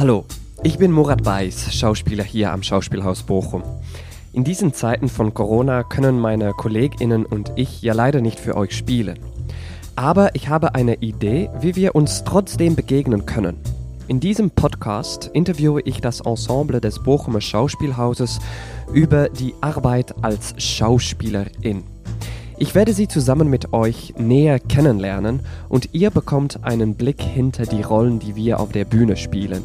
Hallo, ich bin Murat Weiß, Schauspieler hier am Schauspielhaus Bochum. In diesen Zeiten von Corona können meine Kolleginnen und ich ja leider nicht für euch spielen. Aber ich habe eine Idee, wie wir uns trotzdem begegnen können. In diesem Podcast interviewe ich das Ensemble des Bochumer Schauspielhauses über die Arbeit als Schauspielerin. Ich werde sie zusammen mit euch näher kennenlernen und ihr bekommt einen Blick hinter die Rollen, die wir auf der Bühne spielen.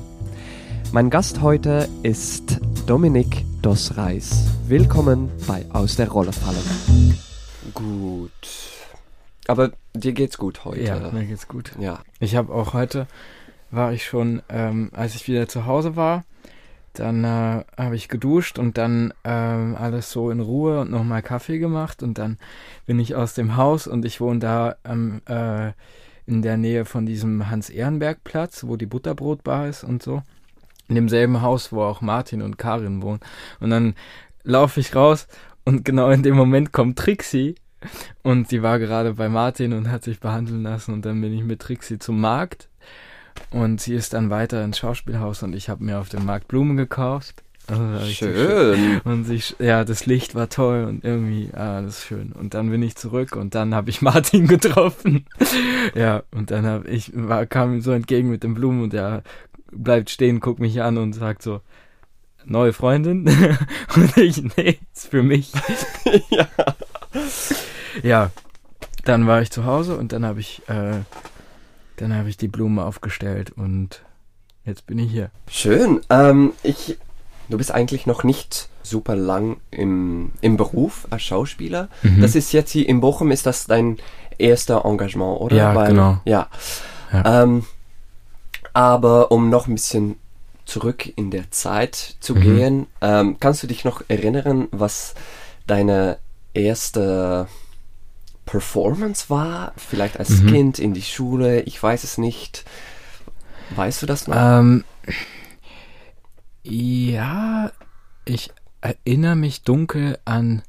Mein Gast heute ist Dominik Dos Reis. Willkommen bei Aus der Rolle fallen. Gut. Aber dir geht's gut heute. Ja, mir geht's gut. Ja. Ich habe auch heute, war ich schon, ähm, als ich wieder zu Hause war, dann äh, habe ich geduscht und dann ähm, alles so in Ruhe und nochmal Kaffee gemacht und dann bin ich aus dem Haus und ich wohne da ähm, äh, in der Nähe von diesem Hans-Ehrenberg-Platz, wo die Butterbrotbar ist und so. In demselben Haus, wo auch Martin und Karin wohnen. Und dann laufe ich raus und genau in dem Moment kommt Trixie und sie war gerade bei Martin und hat sich behandeln lassen und dann bin ich mit Trixie zum Markt und sie ist dann weiter ins Schauspielhaus und ich habe mir auf dem Markt Blumen gekauft. Also schön. Und ich, ja, das Licht war toll und irgendwie, ah, das ist schön. Und dann bin ich zurück und dann habe ich Martin getroffen. ja, und dann habe ich, war, kam ihm so entgegen mit den Blumen und er bleibt stehen, guckt mich an und sagt so, neue Freundin? und ich, nee, ist für mich. ja. Ja, dann war ich zu Hause und dann habe ich äh, dann habe ich die Blume aufgestellt und jetzt bin ich hier. Schön. Ähm, ich, du bist eigentlich noch nicht super lang im, im Beruf als Schauspieler. Mhm. Das ist jetzt hier in Bochum, ist das dein erster Engagement, oder? Ja, Weil, genau. Ja. ja. Ähm, aber um noch ein bisschen zurück in der Zeit zu mhm. gehen, ähm, kannst du dich noch erinnern, was deine erste Performance war? Vielleicht als mhm. Kind in die Schule? Ich weiß es nicht. Weißt du das noch? Ähm, ja, ich erinnere mich dunkel an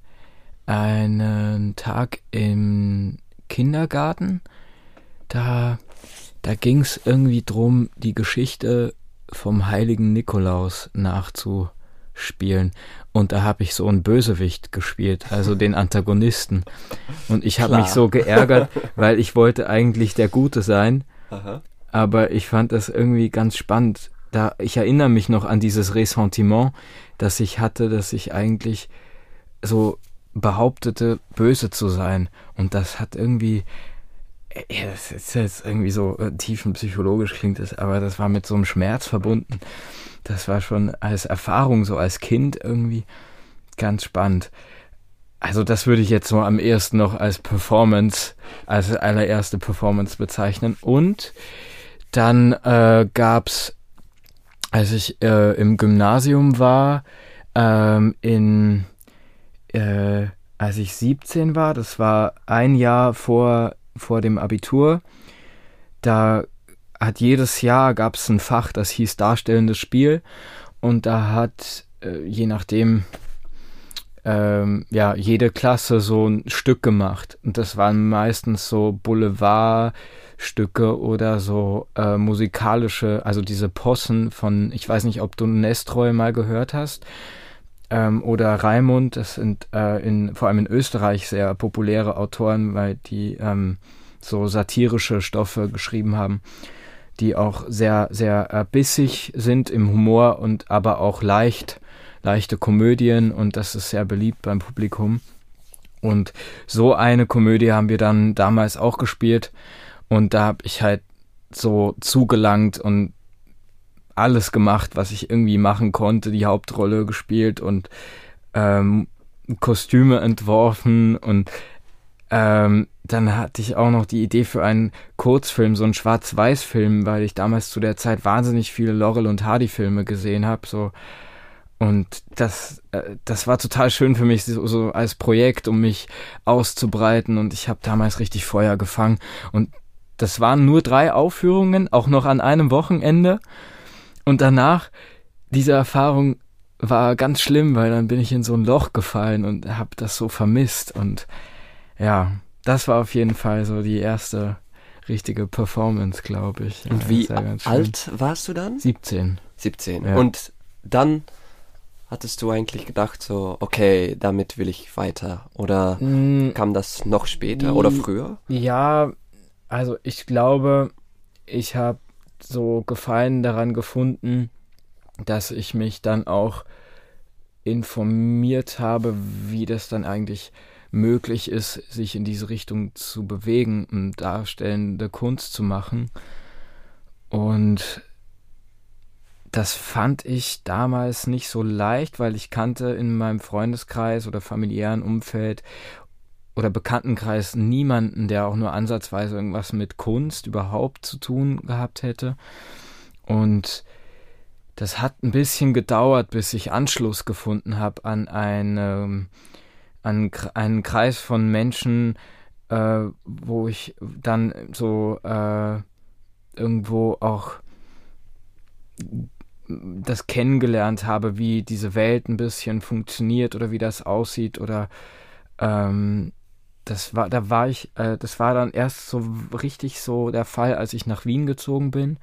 einen Tag im Kindergarten. Da, da ging es irgendwie drum, die Geschichte vom heiligen Nikolaus nachzuspielen. Und da habe ich so einen Bösewicht gespielt, also den Antagonisten. Und ich habe mich so geärgert, weil ich wollte eigentlich der Gute sein. Aha. Aber ich fand das irgendwie ganz spannend. Da, ich erinnere mich noch an dieses Ressentiment, das ich hatte, dass ich eigentlich so behauptete, böse zu sein. Und das hat irgendwie, das ist jetzt irgendwie so äh, tiefenpsychologisch klingt es, aber das war mit so einem Schmerz verbunden das war schon als Erfahrung, so als Kind irgendwie ganz spannend. Also das würde ich jetzt so am ersten noch als Performance, als allererste Performance bezeichnen. Und dann äh, gab's, als ich äh, im Gymnasium war, ähm, in, äh, als ich 17 war, das war ein Jahr vor, vor dem Abitur, da hat jedes Jahr gab es ein Fach, das hieß Darstellendes Spiel. Und da hat äh, je nachdem ähm, ja jede Klasse so ein Stück gemacht. Und das waren meistens so Boulevardstücke oder so äh, musikalische, also diese Possen von, ich weiß nicht, ob du Nestroy mal gehört hast ähm, oder Raimund, das sind äh, in, vor allem in Österreich sehr populäre Autoren, weil die ähm, so satirische Stoffe geschrieben haben die auch sehr, sehr äh, bissig sind im Humor und aber auch leicht, leichte Komödien und das ist sehr beliebt beim Publikum. Und so eine Komödie haben wir dann damals auch gespielt und da habe ich halt so zugelangt und alles gemacht, was ich irgendwie machen konnte, die Hauptrolle gespielt und ähm, Kostüme entworfen und ähm, dann hatte ich auch noch die Idee für einen Kurzfilm, so einen Schwarz-Weiß-Film, weil ich damals zu der Zeit wahnsinnig viele Laurel und Hardy-Filme gesehen habe. So. Und das, äh, das war total schön für mich, so, so als Projekt, um mich auszubreiten. Und ich habe damals richtig Feuer gefangen. Und das waren nur drei Aufführungen, auch noch an einem Wochenende. Und danach, diese Erfahrung war ganz schlimm, weil dann bin ich in so ein Loch gefallen und habe das so vermisst. Und ja, das war auf jeden Fall so die erste richtige Performance, glaube ich. Und wie alt warst du dann? 17. 17. Ja. Und dann hattest du eigentlich gedacht, so, okay, damit will ich weiter. Oder Mm, kam das noch später oder Die- früher? Ja, also ich glaube, ich habe so Gefallen daran gefunden, dass ich mich dann auch informiert habe, wie das dann eigentlich möglich ist, sich in diese Richtung zu bewegen und darstellende Kunst zu machen. Und das fand ich damals nicht so leicht, weil ich kannte in meinem Freundeskreis oder familiären Umfeld oder Bekanntenkreis niemanden, der auch nur ansatzweise irgendwas mit Kunst überhaupt zu tun gehabt hätte. Und das hat ein bisschen gedauert, bis ich Anschluss gefunden habe an eine, an einen Kreis von Menschen, äh, wo ich dann so äh, irgendwo auch das kennengelernt habe, wie diese Welt ein bisschen funktioniert oder wie das aussieht oder ähm, das war, da war ich, äh, das war dann erst so richtig so der Fall, als ich nach Wien gezogen bin.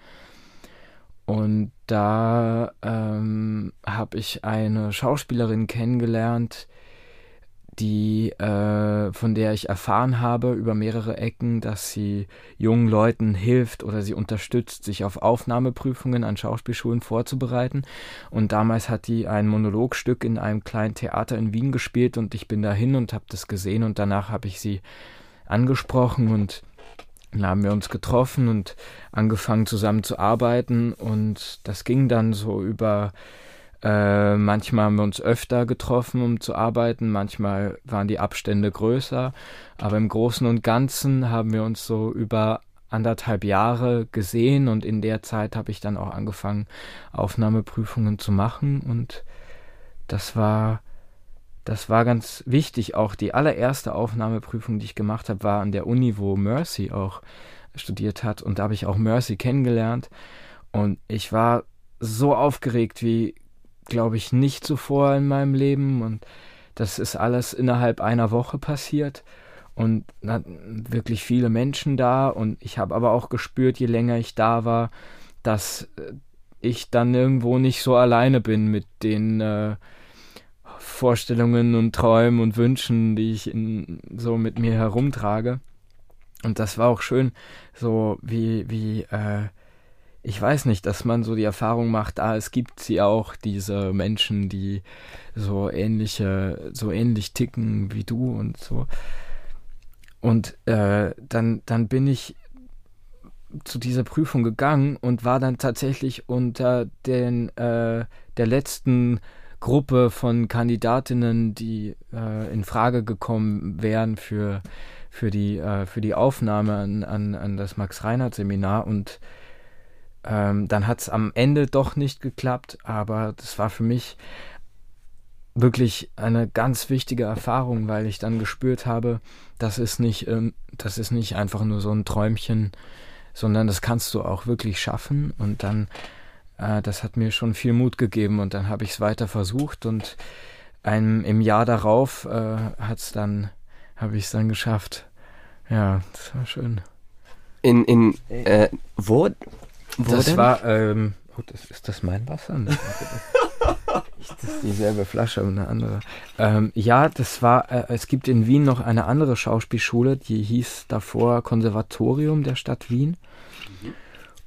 Und da ähm, habe ich eine Schauspielerin kennengelernt, die, äh, von der ich erfahren habe über mehrere Ecken, dass sie jungen Leuten hilft oder sie unterstützt, sich auf Aufnahmeprüfungen an Schauspielschulen vorzubereiten. Und damals hat die ein Monologstück in einem kleinen Theater in Wien gespielt und ich bin dahin und habe das gesehen und danach habe ich sie angesprochen und dann haben wir uns getroffen und angefangen zusammen zu arbeiten und das ging dann so über äh, manchmal haben wir uns öfter getroffen, um zu arbeiten, manchmal waren die Abstände größer, aber im Großen und Ganzen haben wir uns so über anderthalb Jahre gesehen und in der Zeit habe ich dann auch angefangen, Aufnahmeprüfungen zu machen und das war das war ganz wichtig. Auch die allererste Aufnahmeprüfung, die ich gemacht habe, war an der Uni, wo Mercy auch studiert hat. Und da habe ich auch Mercy kennengelernt. Und ich war so aufgeregt wie, glaube ich, nicht zuvor in meinem Leben. Und das ist alles innerhalb einer Woche passiert. Und wirklich viele Menschen da. Und ich habe aber auch gespürt, je länger ich da war, dass äh, ich dann irgendwo nicht so alleine bin mit den äh, Vorstellungen und Träumen und Wünschen, die ich in, so mit mir herumtrage. Und das war auch schön, so wie, wie, äh, ich weiß nicht, dass man so die Erfahrung macht, ah, es gibt sie auch, diese Menschen, die so ähnliche, so ähnlich ticken wie du und so. Und äh, dann, dann bin ich zu dieser Prüfung gegangen und war dann tatsächlich unter den äh, der letzten Gruppe von Kandidatinnen, die äh, in Frage gekommen wären für, für, die, äh, für die Aufnahme an, an, an das Max-Reinhardt-Seminar. Und ähm, dann hat es am Ende doch nicht geklappt, aber das war für mich wirklich eine ganz wichtige Erfahrung, weil ich dann gespürt habe, das ist nicht, ähm, das ist nicht einfach nur so ein Träumchen, sondern das kannst du auch wirklich schaffen. Und dann äh, das hat mir schon viel Mut gegeben und dann habe ich es weiter versucht und ein, im Jahr darauf äh, hat's dann, habe ich es dann geschafft. Ja, das war schön. In, in, äh, wo? Wo das denn? war, ähm, oh, das, ist das mein Wasser? Ne? das ist dieselbe Flasche, aber eine andere. Ähm, ja, das war, äh, es gibt in Wien noch eine andere Schauspielschule, die hieß davor Konservatorium der Stadt Wien.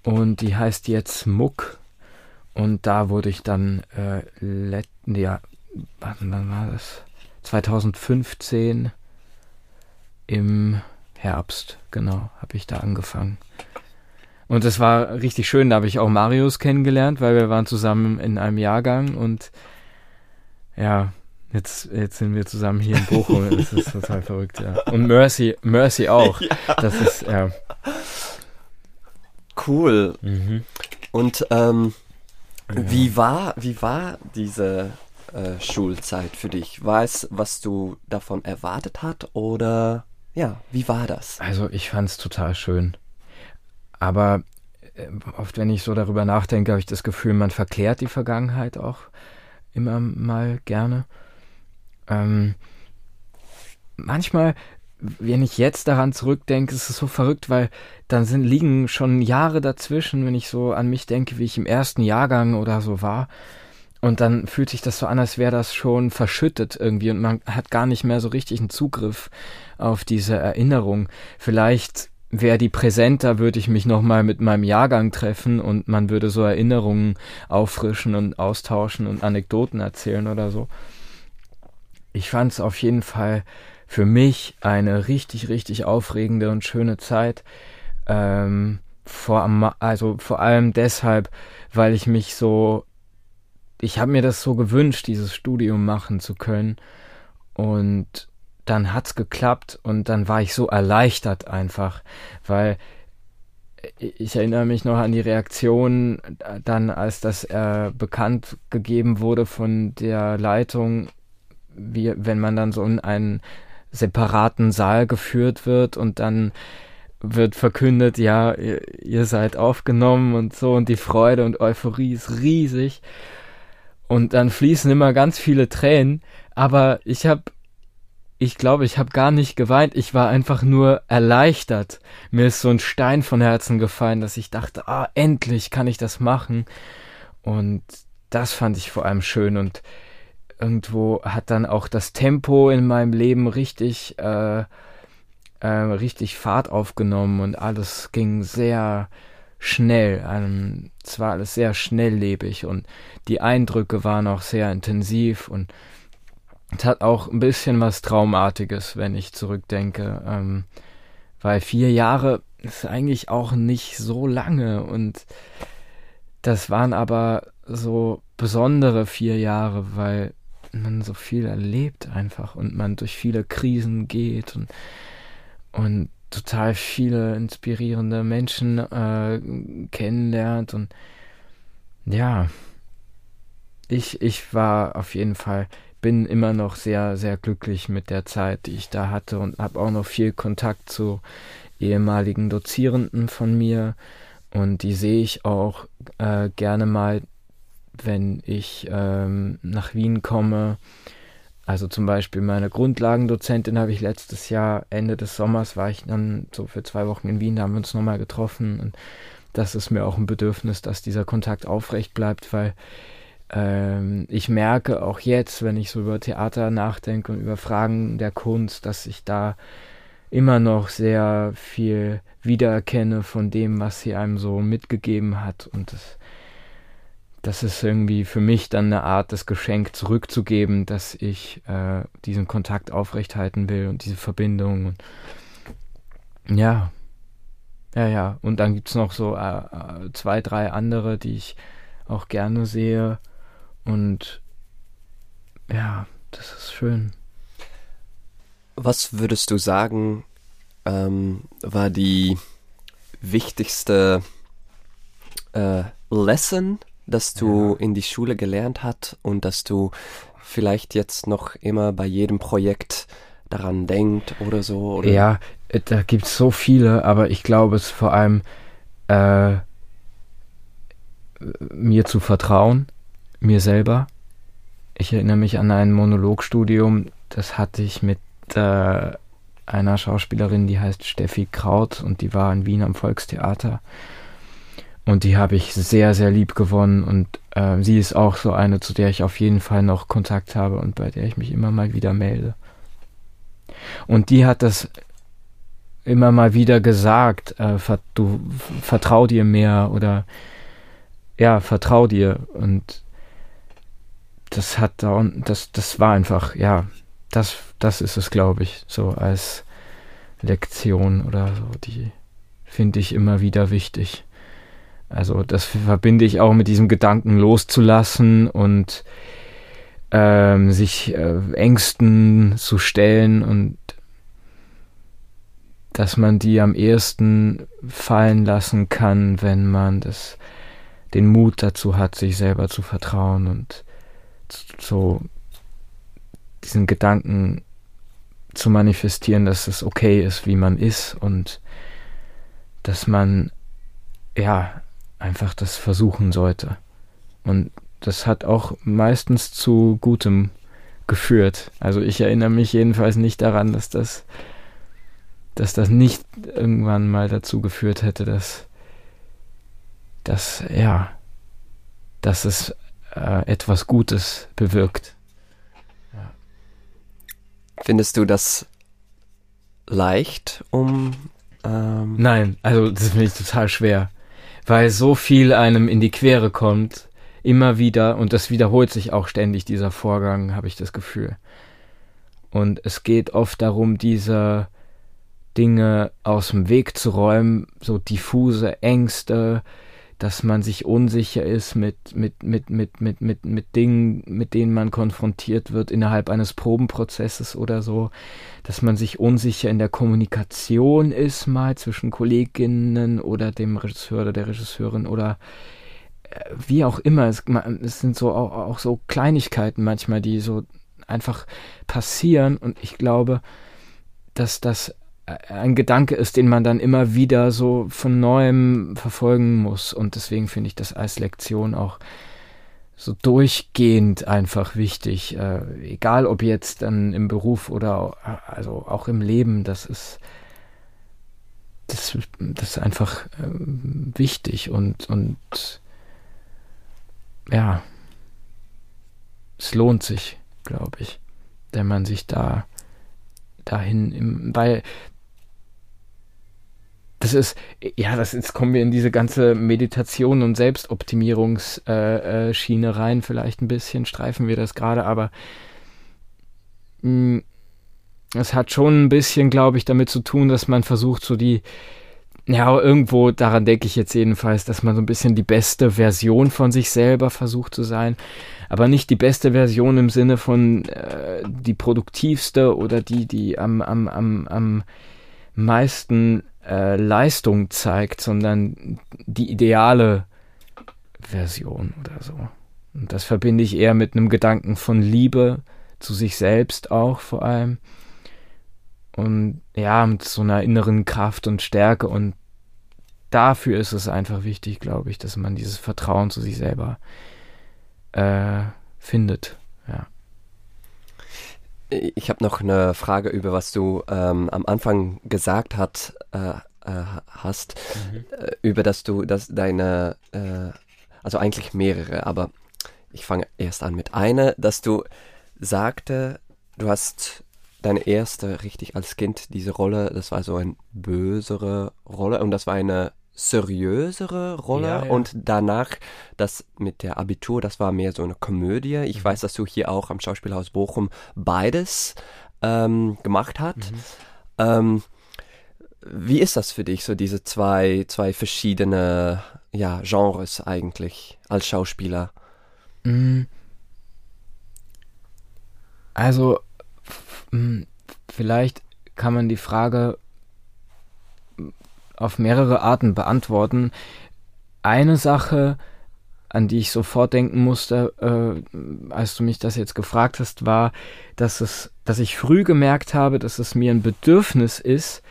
Und die heißt jetzt MUK. Und da wurde ich dann, äh, let, ja, wann, wann war das? 2015 im Herbst, genau, habe ich da angefangen. Und das war richtig schön, da habe ich auch Marius kennengelernt, weil wir waren zusammen in einem Jahrgang und ja, jetzt, jetzt sind wir zusammen hier in Bochum. Das ist total verrückt, ja. Und Mercy, Mercy auch. Das ist, ja. Cool. Mhm. Und ähm, Ja. wie war, wie war diese äh, Schulzeit für dich? War es, was du davon erwartet hat oder ja, wie war das? Also ich fand es total schön. Aber äh, oft, wenn ich so darüber nachdenke, habe ich das Gefühl, man verklärt die Vergangenheit auch immer mal gerne. Ähm, manchmal wenn ich jetzt daran zurückdenke, ist es so verrückt, weil dann sind, liegen schon Jahre dazwischen, wenn ich so an mich denke, wie ich im ersten Jahrgang oder so war. Und dann fühlt sich das so an, als wäre das schon verschüttet irgendwie und man hat gar nicht mehr so richtig einen Zugriff auf diese Erinnerung. Vielleicht wäre die präsenter, würde ich mich nochmal mit meinem Jahrgang treffen und man würde so Erinnerungen auffrischen und austauschen und Anekdoten erzählen oder so. Ich fand es auf jeden Fall für mich eine richtig, richtig aufregende und schöne Zeit. Ähm, vor, also vor allem deshalb, weil ich mich so, ich habe mir das so gewünscht, dieses Studium machen zu können. Und dann hat's geklappt und dann war ich so erleichtert einfach, weil ich erinnere mich noch an die Reaktion dann, als das äh, bekannt gegeben wurde von der Leitung, wie wenn man dann so in einen separaten Saal geführt wird und dann wird verkündet, ja, ihr, ihr seid aufgenommen und so und die Freude und Euphorie ist riesig und dann fließen immer ganz viele Tränen, aber ich habe ich glaube, ich habe gar nicht geweint, ich war einfach nur erleichtert. Mir ist so ein Stein von Herzen gefallen, dass ich dachte, ah, endlich kann ich das machen. Und das fand ich vor allem schön und irgendwo hat dann auch das Tempo in meinem Leben richtig, äh, äh, richtig Fahrt aufgenommen und alles ging sehr schnell. Ähm, es war alles sehr schnelllebig und die Eindrücke waren auch sehr intensiv und es hat auch ein bisschen was Traumartiges, wenn ich zurückdenke. Ähm, weil vier Jahre ist eigentlich auch nicht so lange und das waren aber so besondere vier Jahre, weil man so viel erlebt einfach und man durch viele Krisen geht und, und total viele inspirierende Menschen äh, kennenlernt und ja, ich, ich war auf jeden Fall, bin immer noch sehr, sehr glücklich mit der Zeit, die ich da hatte und habe auch noch viel Kontakt zu ehemaligen Dozierenden von mir und die sehe ich auch äh, gerne mal wenn ich ähm, nach Wien komme. Also zum Beispiel meine Grundlagendozentin habe ich letztes Jahr, Ende des Sommers, war ich dann so für zwei Wochen in Wien, da haben wir uns nochmal getroffen. Und das ist mir auch ein Bedürfnis, dass dieser Kontakt aufrecht bleibt, weil ähm, ich merke auch jetzt, wenn ich so über Theater nachdenke und über Fragen der Kunst, dass ich da immer noch sehr viel wiedererkenne von dem, was sie einem so mitgegeben hat. Und das das ist irgendwie für mich dann eine Art, das Geschenk zurückzugeben, dass ich äh, diesen Kontakt aufrechthalten will und diese Verbindung. Und ja, ja, ja. Und dann gibt es noch so äh, äh, zwei, drei andere, die ich auch gerne sehe. Und ja, das ist schön. Was würdest du sagen, ähm, war die wichtigste äh, Lesson das du ja. in die Schule gelernt hast und dass du vielleicht jetzt noch immer bei jedem Projekt daran denkt oder so? Oder? Ja, äh, da gibt es so viele, aber ich glaube es vor allem äh, mir zu vertrauen, mir selber. Ich erinnere mich an ein Monologstudium, das hatte ich mit äh, einer Schauspielerin, die heißt Steffi Kraut und die war in Wien am Volkstheater. Und die habe ich sehr, sehr lieb gewonnen. Und äh, sie ist auch so eine, zu der ich auf jeden Fall noch Kontakt habe und bei der ich mich immer mal wieder melde. Und die hat das immer mal wieder gesagt, äh, du vertrau dir mehr oder ja, vertrau dir. Und das hat da das, das war einfach, ja, das, das ist es, glaube ich, so als Lektion oder so, die finde ich immer wieder wichtig. Also das verbinde ich auch mit diesem Gedanken loszulassen und ähm, sich äh, Ängsten zu stellen und dass man die am ehesten fallen lassen kann, wenn man das, den Mut dazu hat, sich selber zu vertrauen und so diesen Gedanken zu manifestieren, dass es okay ist, wie man ist und dass man ja einfach das versuchen sollte. Und das hat auch meistens zu Gutem geführt. Also ich erinnere mich jedenfalls nicht daran, dass das dass das nicht irgendwann mal dazu geführt hätte, dass, dass ja, dass es äh, etwas Gutes bewirkt. Ja. Findest du das leicht, um ähm Nein, also das finde ich total schwer, weil so viel einem in die Quere kommt, immer wieder und das wiederholt sich auch ständig dieser Vorgang, habe ich das Gefühl. Und es geht oft darum, diese Dinge aus dem Weg zu räumen, so diffuse Ängste, dass man sich unsicher ist mit, mit, mit, mit, mit, mit, mit Dingen, mit denen man konfrontiert wird innerhalb eines Probenprozesses oder so, dass man sich unsicher in der Kommunikation ist, mal zwischen Kolleginnen oder dem Regisseur oder der Regisseurin oder äh, wie auch immer. Es, es sind so auch, auch so Kleinigkeiten manchmal, die so einfach passieren und ich glaube, dass das ein Gedanke ist, den man dann immer wieder so von neuem verfolgen muss. Und deswegen finde ich das als Lektion auch so durchgehend einfach wichtig. Äh, egal ob jetzt dann im Beruf oder also auch im Leben, das ist das, das ist einfach äh, wichtig und, und ja, es lohnt sich, glaube ich, wenn man sich da dahin, im, weil das ist, ja, das jetzt kommen wir in diese ganze Meditation und Selbstoptimierungsschiene äh, rein, vielleicht ein bisschen streifen wir das gerade, aber mh, mm, es hat schon ein bisschen, glaube ich, damit zu tun, dass man versucht, so die, ja, irgendwo, daran denke ich jetzt jedenfalls, dass man so ein bisschen die beste Version von sich selber versucht zu sein, aber nicht die beste Version im Sinne von äh, die produktivste oder die, die am, am, am, am meisten äh, Leistung zeigt, sondern die ideale Version oder so. Und das verbinde ich eher mit einem Gedanken von Liebe zu sich selbst auch vor allem. Und ja, mit so einer inneren Kraft und Stärke. Und dafür ist es einfach wichtig, glaube ich, dass man dieses Vertrauen zu sich selber äh, findet. Ich habe noch eine Frage über was du ähm, am Anfang gesagt hat, äh, äh, hast, mhm. über dass du, dass deine, äh, also eigentlich mehrere, aber ich fange erst an mit einer, dass du sagte, du hast deine erste richtig als Kind diese Rolle, das war so eine bösere Rolle und das war eine seriösere Rolle ja, ja. und danach das mit der Abitur, das war mehr so eine Komödie. Ich mhm. weiß, dass du hier auch am Schauspielhaus Bochum beides ähm, gemacht hast. Mhm. Ähm, wie ist das für dich, so diese zwei, zwei verschiedene ja, Genres eigentlich als Schauspieler? Mm. Also, vielleicht kann man die Frage auf mehrere Arten beantworten. Eine Sache, an die ich sofort denken musste, äh, als du mich das jetzt gefragt hast, war, dass es, dass ich früh gemerkt habe, dass es mir ein Bedürfnis ist,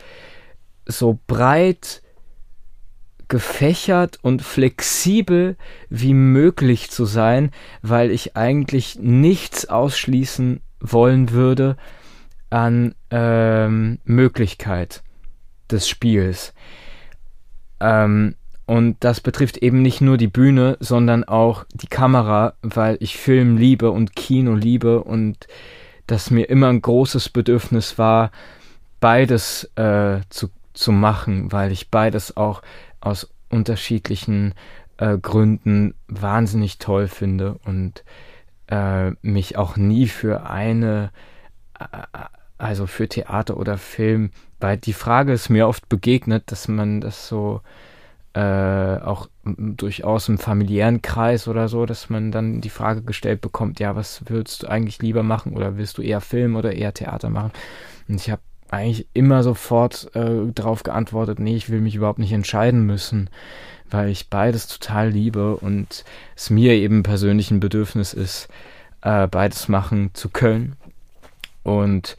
so breit gefächert und flexibel wie möglich zu sein, weil ich eigentlich nichts ausschließen wollen würde an ähm, Möglichkeit des Spiels. Ähm, und das betrifft eben nicht nur die Bühne, sondern auch die Kamera, weil ich Film liebe und Kino liebe und das mir immer ein großes Bedürfnis war, beides äh, zu, zu machen, weil ich beides auch aus unterschiedlichen äh, Gründen wahnsinnig toll finde und äh, mich auch nie für eine, äh, also für Theater oder Film weil die Frage ist mir oft begegnet, dass man das so äh, auch durchaus im familiären Kreis oder so, dass man dann die Frage gestellt bekommt, ja, was würdest du eigentlich lieber machen oder willst du eher Film oder eher Theater machen? Und ich habe eigentlich immer sofort äh, darauf geantwortet, nee, ich will mich überhaupt nicht entscheiden müssen, weil ich beides total liebe und es mir eben persönlich ein Bedürfnis ist, äh, beides machen zu können. Und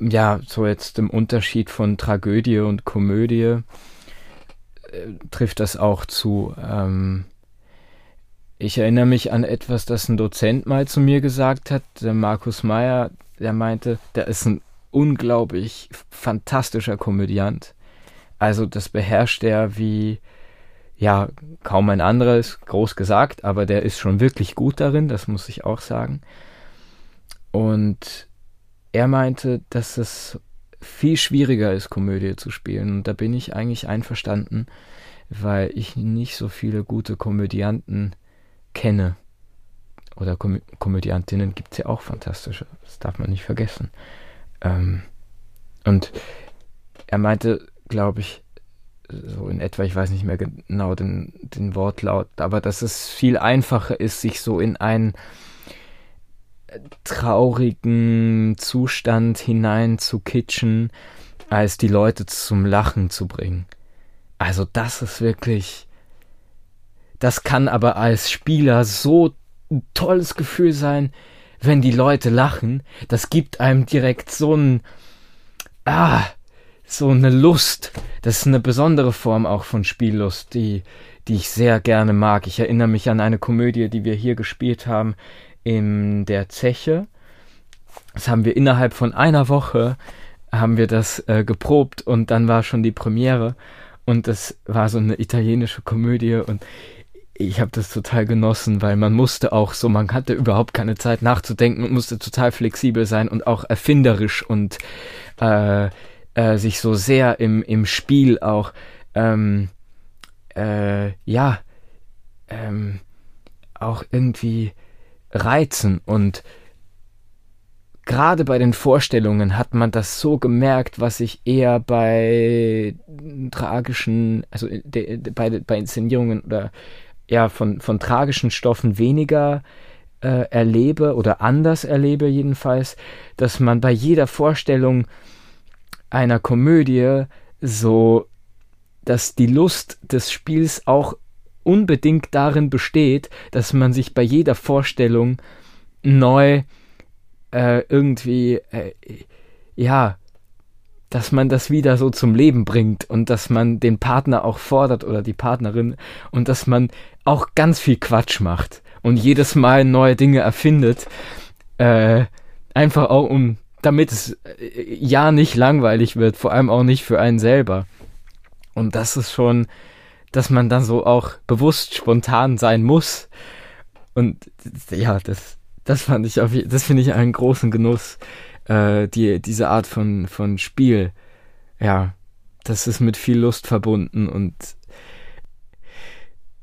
ja, so jetzt im Unterschied von Tragödie und Komödie äh, trifft das auch zu. Ähm, ich erinnere mich an etwas, das ein Dozent mal zu mir gesagt hat, der Markus Meyer, der meinte, der ist ein unglaublich fantastischer Komödiant. Also das beherrscht er wie, ja, kaum ein anderes, groß gesagt, aber der ist schon wirklich gut darin, das muss ich auch sagen. Und er meinte, dass es viel schwieriger ist, Komödie zu spielen. Und da bin ich eigentlich einverstanden, weil ich nicht so viele gute Komödianten kenne. Oder Kom Komödiantinnen gibt es ja auch fantastische. Das darf man nicht vergessen. Ähm, und er meinte, glaube ich, so in etwa, ich weiß nicht mehr genau den, den Wortlaut, aber dass es viel einfacher ist, sich so in einen traurigen Zustand hinein zu kitschen, als die Leute zum Lachen zu bringen. Also das ist wirklich, das kann aber als Spieler so ein tolles Gefühl sein, wenn die Leute lachen. Das gibt einem direkt so ein, ah, so eine Lust. Das ist eine besondere Form auch von Spiellust, die, die ich sehr gerne mag. Ich erinnere mich an eine Komödie, die wir hier gespielt haben in der Zeche. Das haben wir innerhalb von einer Woche haben wir das äh, geprobt und dann war schon die Premiere und das war so eine italienische Komödie und ich habe das total genossen, weil man musste auch so, man hatte überhaupt keine Zeit nachzudenken und musste total flexibel sein und auch erfinderisch und äh, äh, sich so sehr im, im Spiel auch, ähm, äh, ja, ähm, auch irgendwie reizen. Und gerade bei den Vorstellungen hat man das so gemerkt, was ich eher bei tragischen, also de, de, bei, bei Inszenierungen oder ja von, von tragischen Stoffen weniger äh, erlebe oder anders erlebe jedenfalls, dass man bei jeder Vorstellung einer Komödie so, dass die Lust des Spiels auch unbedingt darin besteht, dass man sich bei jeder Vorstellung neu äh, irgendwie, äh, ja, dass man das wieder so zum Leben bringt und dass man den Partner auch fordert oder die Partnerin und dass man auch ganz viel Quatsch macht und jedes Mal neue Dinge erfindet, äh, einfach auch um damit es äh, ja nicht langweilig wird, vor allem auch nicht für einen selber. Und das ist schon, dass man dann so auch bewusst spontan sein muss. Und ja, das, das fand ich auf, das finde ich einen großen Genuss, äh, die, diese Art von, von Spiel. Ja, das ist mit viel Lust verbunden und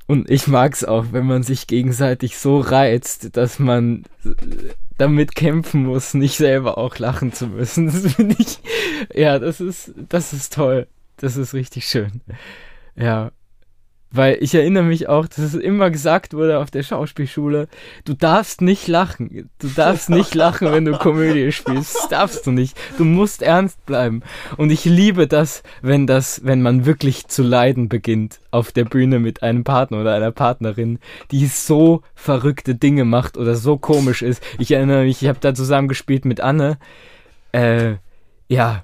und ich mag es auch, wenn man sich gegenseitig so reizt, dass man damit kämpfen muss, nicht selber auch lachen zu müssen. Das finde ich, ja, das ist, das ist toll. Das ist richtig schön. Ja. Weil ich erinnere mich auch, dass es immer gesagt wurde auf der Schauspielschule, du darfst nicht lachen. Du darfst nicht lachen, wenn du Komödie spielst. Das darfst du nicht. Du musst ernst bleiben. Und ich liebe das, wenn das, wenn man wirklich zu leiden beginnt auf der Bühne mit einem Partner oder einer Partnerin, die so verrückte Dinge macht oder so komisch ist. Ich erinnere mich, ich habe da zusammen gespielt mit Anne. Äh, ja,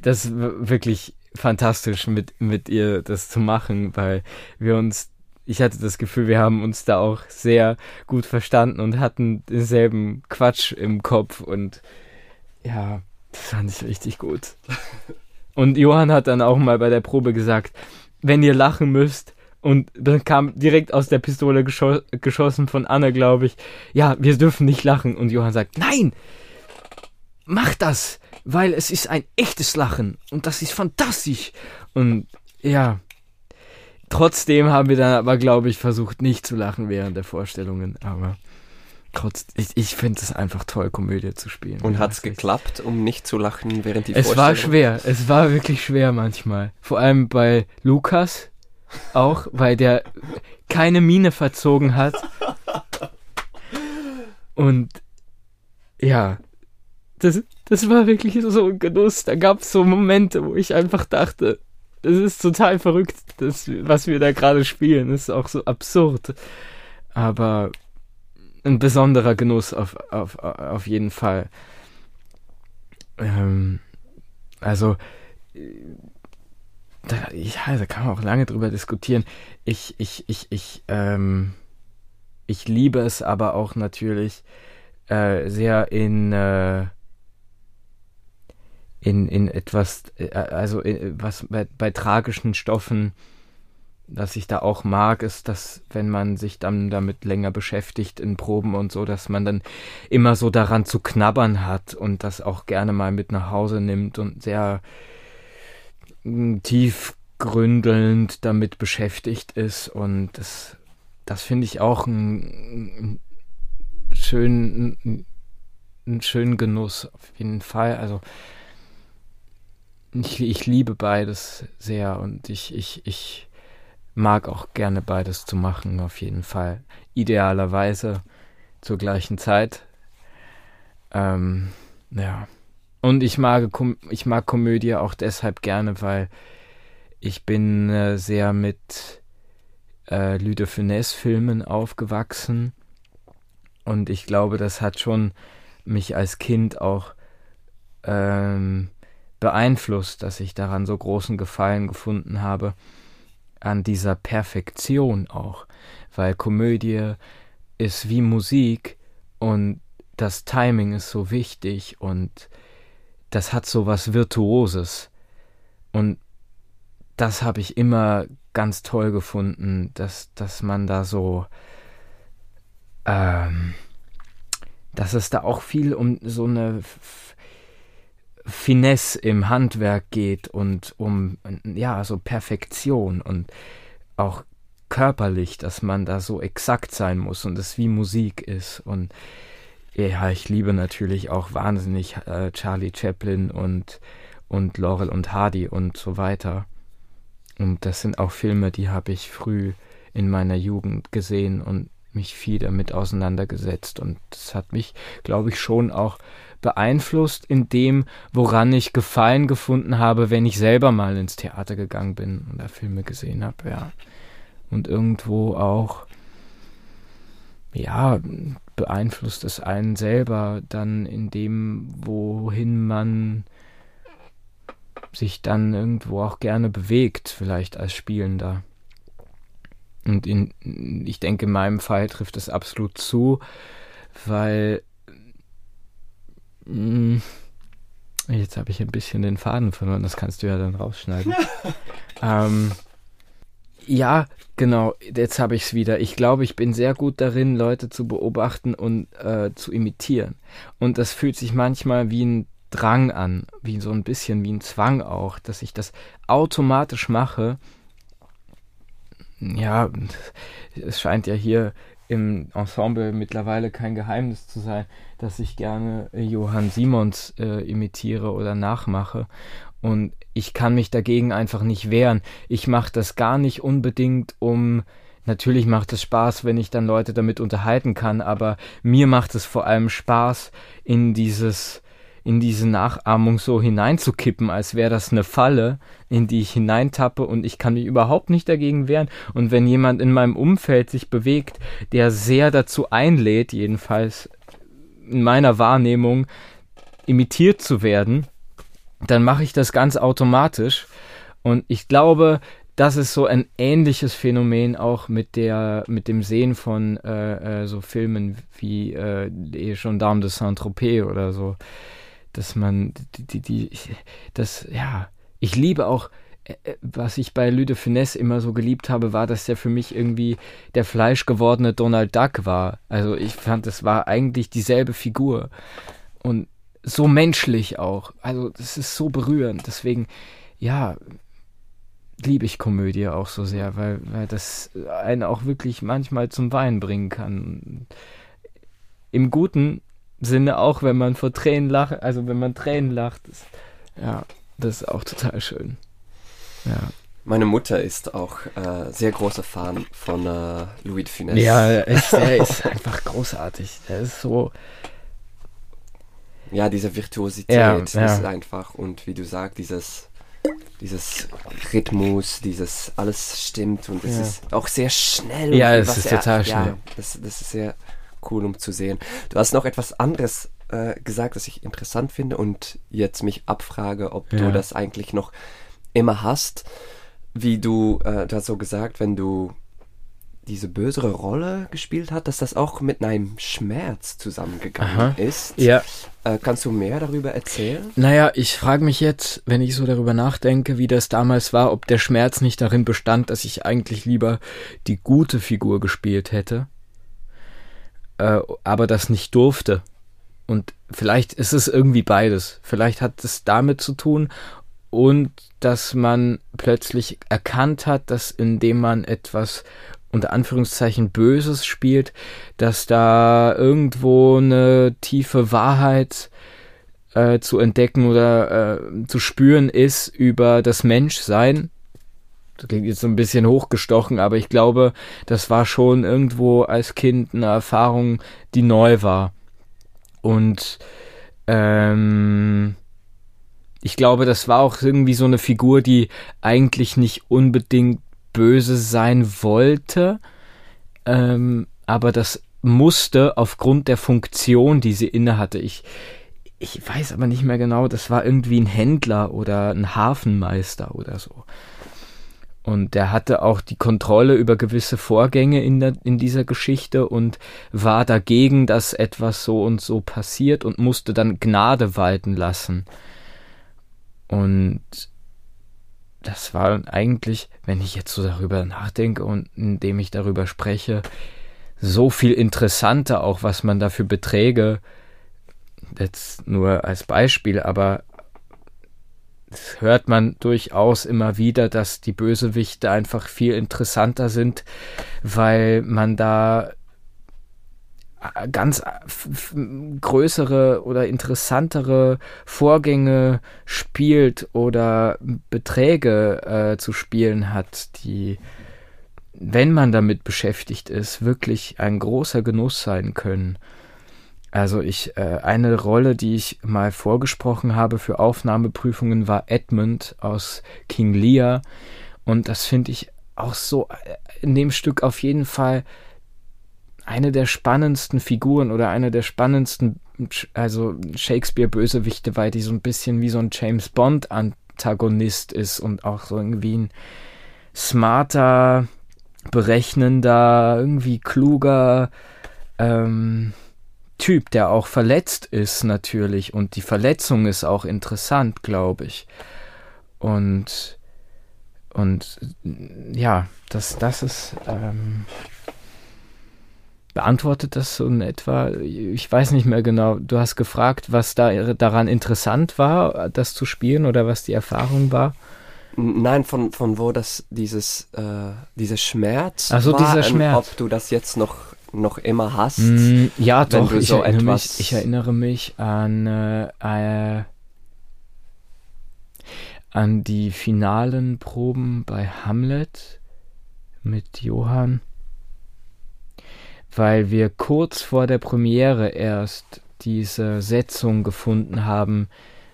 das wirklich fantastisch mit, mit ihr das zu machen, weil wir uns, ich hatte das Gefühl, wir haben uns da auch sehr gut verstanden und hatten denselben Quatsch im Kopf und ja, das fand ich richtig gut. Und Johann hat dann auch mal bei der Probe gesagt, wenn ihr lachen müsst, und dann kam direkt aus der Pistole gescho geschossen von Anne, glaube ich, ja, wir dürfen nicht lachen. Und Johann sagt, nein, mach das weil es ist ein echtes Lachen und das ist fantastisch. Und ja, trotzdem haben wir dann aber, glaube ich, versucht nicht zu lachen während der Vorstellungen, aber trotz, ich, ich finde es einfach toll, Komödie zu spielen. Und hat es geklappt, um nicht zu lachen während die es Vorstellung? Es war schwer, es war wirklich schwer manchmal. Vor allem bei Lukas auch, weil der keine Miene verzogen hat. Und ja, das, das war wirklich so ein Genuss. Da gab es so Momente, wo ich einfach dachte, das ist total verrückt, das, was wir da gerade spielen. Das ist auch so absurd. Aber ein besonderer Genuss auf, auf, auf jeden Fall. Ähm, also, da, ja, da kann man auch lange drüber diskutieren. Ich, ich, ich, ich, ähm, ich liebe es aber auch natürlich äh, sehr in äh, in, in etwas, äh, also äh, was bei, bei tragischen Stoffen, was ich da auch mag, ist, dass wenn man sich dann damit länger beschäftigt in Proben und so, dass man dann immer so daran zu knabbern hat und das auch gerne mal mit nach Hause nimmt und sehr mm, tiefgründelnd damit beschäftigt ist und das, das finde ich auch ein, ein schön, einen schönen Genuss auf jeden Fall. Also ich, ich liebe beides sehr und ich, ich, ich mag auch gerne beides zu machen, auf jeden Fall. Idealerweise zur gleichen Zeit. Ähm, ja. Und ich mag, ich mag Komödie auch deshalb gerne, weil ich bin äh, sehr mit äh, Louis de Funès-Filmen aufgewachsen. Und ich glaube, das hat schon mich als Kind auch ähm, beeinflusst, dass ich daran so großen Gefallen gefunden habe, an dieser Perfektion auch, weil Komödie ist wie Musik und das Timing ist so wichtig und das hat so was Virtuoses. Und das habe ich immer ganz toll gefunden, dass, dass man da so ähm, dass es da auch viel um so eine Finesse im Handwerk geht und um ja so Perfektion und auch körperlich, dass man da so exakt sein muss und es wie Musik ist und ja, ich liebe natürlich auch wahnsinnig äh, Charlie Chaplin und und Laurel und Hardy und so weiter. Und das sind auch Filme, die habe ich früh in meiner Jugend gesehen und mich viel damit auseinandergesetzt und das hat mich, glaube ich, schon auch beeinflusst in dem, woran ich Gefallen gefunden habe, wenn ich selber mal ins Theater gegangen bin und da Filme gesehen habe, ja. Und irgendwo auch, ja, beeinflusst es einen selber dann in dem, wohin man sich dann irgendwo auch gerne bewegt, vielleicht als Spielender. Und in, ich denke, in meinem Fall trifft es absolut zu, weil jetzt habe ich ein bisschen den Faden verloren, das kannst du ja dann rausschneiden. ähm, ja, genau, jetzt habe ich es wieder. Ich glaube, ich bin sehr gut darin, Leute zu beobachten und äh, zu imitieren. Und das fühlt sich manchmal wie ein Drang an, wie so ein bisschen wie ein Zwang auch, dass ich das automatisch mache ja, es scheint ja hier im Ensemble mittlerweile kein Geheimnis zu sein, dass ich gerne Johann Simons äh, imitiere oder nachmache. Und ich kann mich dagegen einfach nicht wehren. Ich mache das gar nicht unbedingt, um Natürlich macht es Spaß, wenn ich dann Leute damit unterhalten kann, aber mir macht es vor allem Spaß, in dieses in diese Nachahmung so hineinzukippen, als wäre das eine Falle, in die ich hineintappe und ich kann mich überhaupt nicht dagegen wehren. Und wenn jemand in meinem Umfeld sich bewegt, der sehr dazu einlädt, jedenfalls in meiner Wahrnehmung, imitiert zu werden, dann mache ich das ganz automatisch. Und ich glaube, das ist so ein ähnliches Phänomen auch mit der mit dem Sehen von äh, äh, so Filmen wie äh, Les Gendarmes de Saint-Tropez oder so dass man die, die, die, das, ja, ich liebe auch, äh, äh, was ich bei Lüde Finesse immer so geliebt habe, war, dass der für mich irgendwie der fleischgewordene Donald Duck war. Also ich fand, das war eigentlich dieselbe Figur. Und so menschlich auch. Also das ist so berührend. Deswegen, ja, liebe ich Komödie auch so sehr, weil, weil das einen auch wirklich manchmal zum Weinen bringen kann. Im Guten Sinne auch, wenn man vor Tränen lacht, also wenn man Tränen lacht, ist, ja, das ist auch total schön. Ja. Meine Mutter ist auch äh, sehr großer Fan von äh, Louis de Funès. Ja, er ist, er ist einfach großartig. Er ist so. Ja, diese Virtuosität ja, ja. ist einfach und wie du sagst, dieses dieses Rhythmus, dieses alles stimmt und es ja. ist auch sehr schnell. Ja, es ist total schnell. Ja, das, das ist sehr cool, um zu sehen. Du hast noch etwas anderes äh, gesagt, das ich interessant finde und jetzt mich abfrage, ob ja. du das eigentlich noch immer hast. Wie du, äh, du hast so gesagt, wenn du diese bösere Rolle gespielt hat, dass das auch mit einem Schmerz zusammengegangen Aha. ist. Ja. Äh, kannst du mehr darüber erzählen? Naja, ich frage mich jetzt, wenn ich so darüber nachdenke, wie das damals war, ob der Schmerz nicht darin bestand, dass ich eigentlich lieber die gute Figur gespielt hätte, äh, aber das nicht durfte. Und vielleicht ist es irgendwie beides. Vielleicht hat es damit zu tun und dass man plötzlich erkannt hat, dass indem man etwas unter Anführungszeichen Böses spielt, dass da irgendwo eine tiefe Wahrheit äh, zu entdecken oder äh, zu spüren ist über das Menschsein. Das klingt jetzt so ein bisschen hochgestochen, aber ich glaube, das war schon irgendwo als Kind eine Erfahrung, die neu war. Und ähm, ich glaube, das war auch irgendwie so eine Figur, die eigentlich nicht unbedingt böse sein wollte, ähm, aber das musste aufgrund der Funktion, die sie innehatte. Ich, ich weiß aber nicht mehr genau, das war irgendwie ein Händler oder ein Hafenmeister oder so. Und der hatte auch die Kontrolle über gewisse Vorgänge in, der, in dieser Geschichte und war dagegen, dass etwas so und so passiert und musste dann Gnade walten lassen. Und das war eigentlich, wenn ich jetzt so darüber nachdenke und indem ich darüber spreche, so viel interessanter auch, was man dafür Beträge, jetzt nur als Beispiel, aber das hört man durchaus immer wieder, dass die Bösewichte einfach viel interessanter sind, weil man da ganz größere oder interessantere Vorgänge spielt oder Beträge äh, zu spielen hat, die, wenn man damit beschäftigt ist, wirklich ein großer Genuss sein können. Also ich, äh, eine Rolle, die ich mal vorgesprochen habe für Aufnahmeprüfungen, war Edmund aus King Lear. Und das finde ich auch so äh, in dem Stück auf jeden Fall eine der spannendsten Figuren oder eine der spannendsten, also Shakespeare-Bösewichte, weil die so ein bisschen wie so ein James Bond-Antagonist ist und auch so irgendwie ein smarter, berechnender, irgendwie kluger ähm, Typ, der auch verletzt ist natürlich und die Verletzung ist auch interessant, glaube ich. Und und ja, das, das ist ähm, beantwortet das so in etwa? Ich weiß nicht mehr genau. Du hast gefragt, was da daran interessant war, das zu spielen oder was die Erfahrung war. Nein, von, von wo das dieses äh, dieser Schmerz Ach so, dieser Schmerz. ob du das jetzt noch noch immer hast. Mm, ja, doch. Ich, so erinnere mich, ich erinnere mich an äh, äh, an die finalen Proben bei Hamlet mit Johann weil wir kurz vor der Premiere erst diese Setzung gefunden haben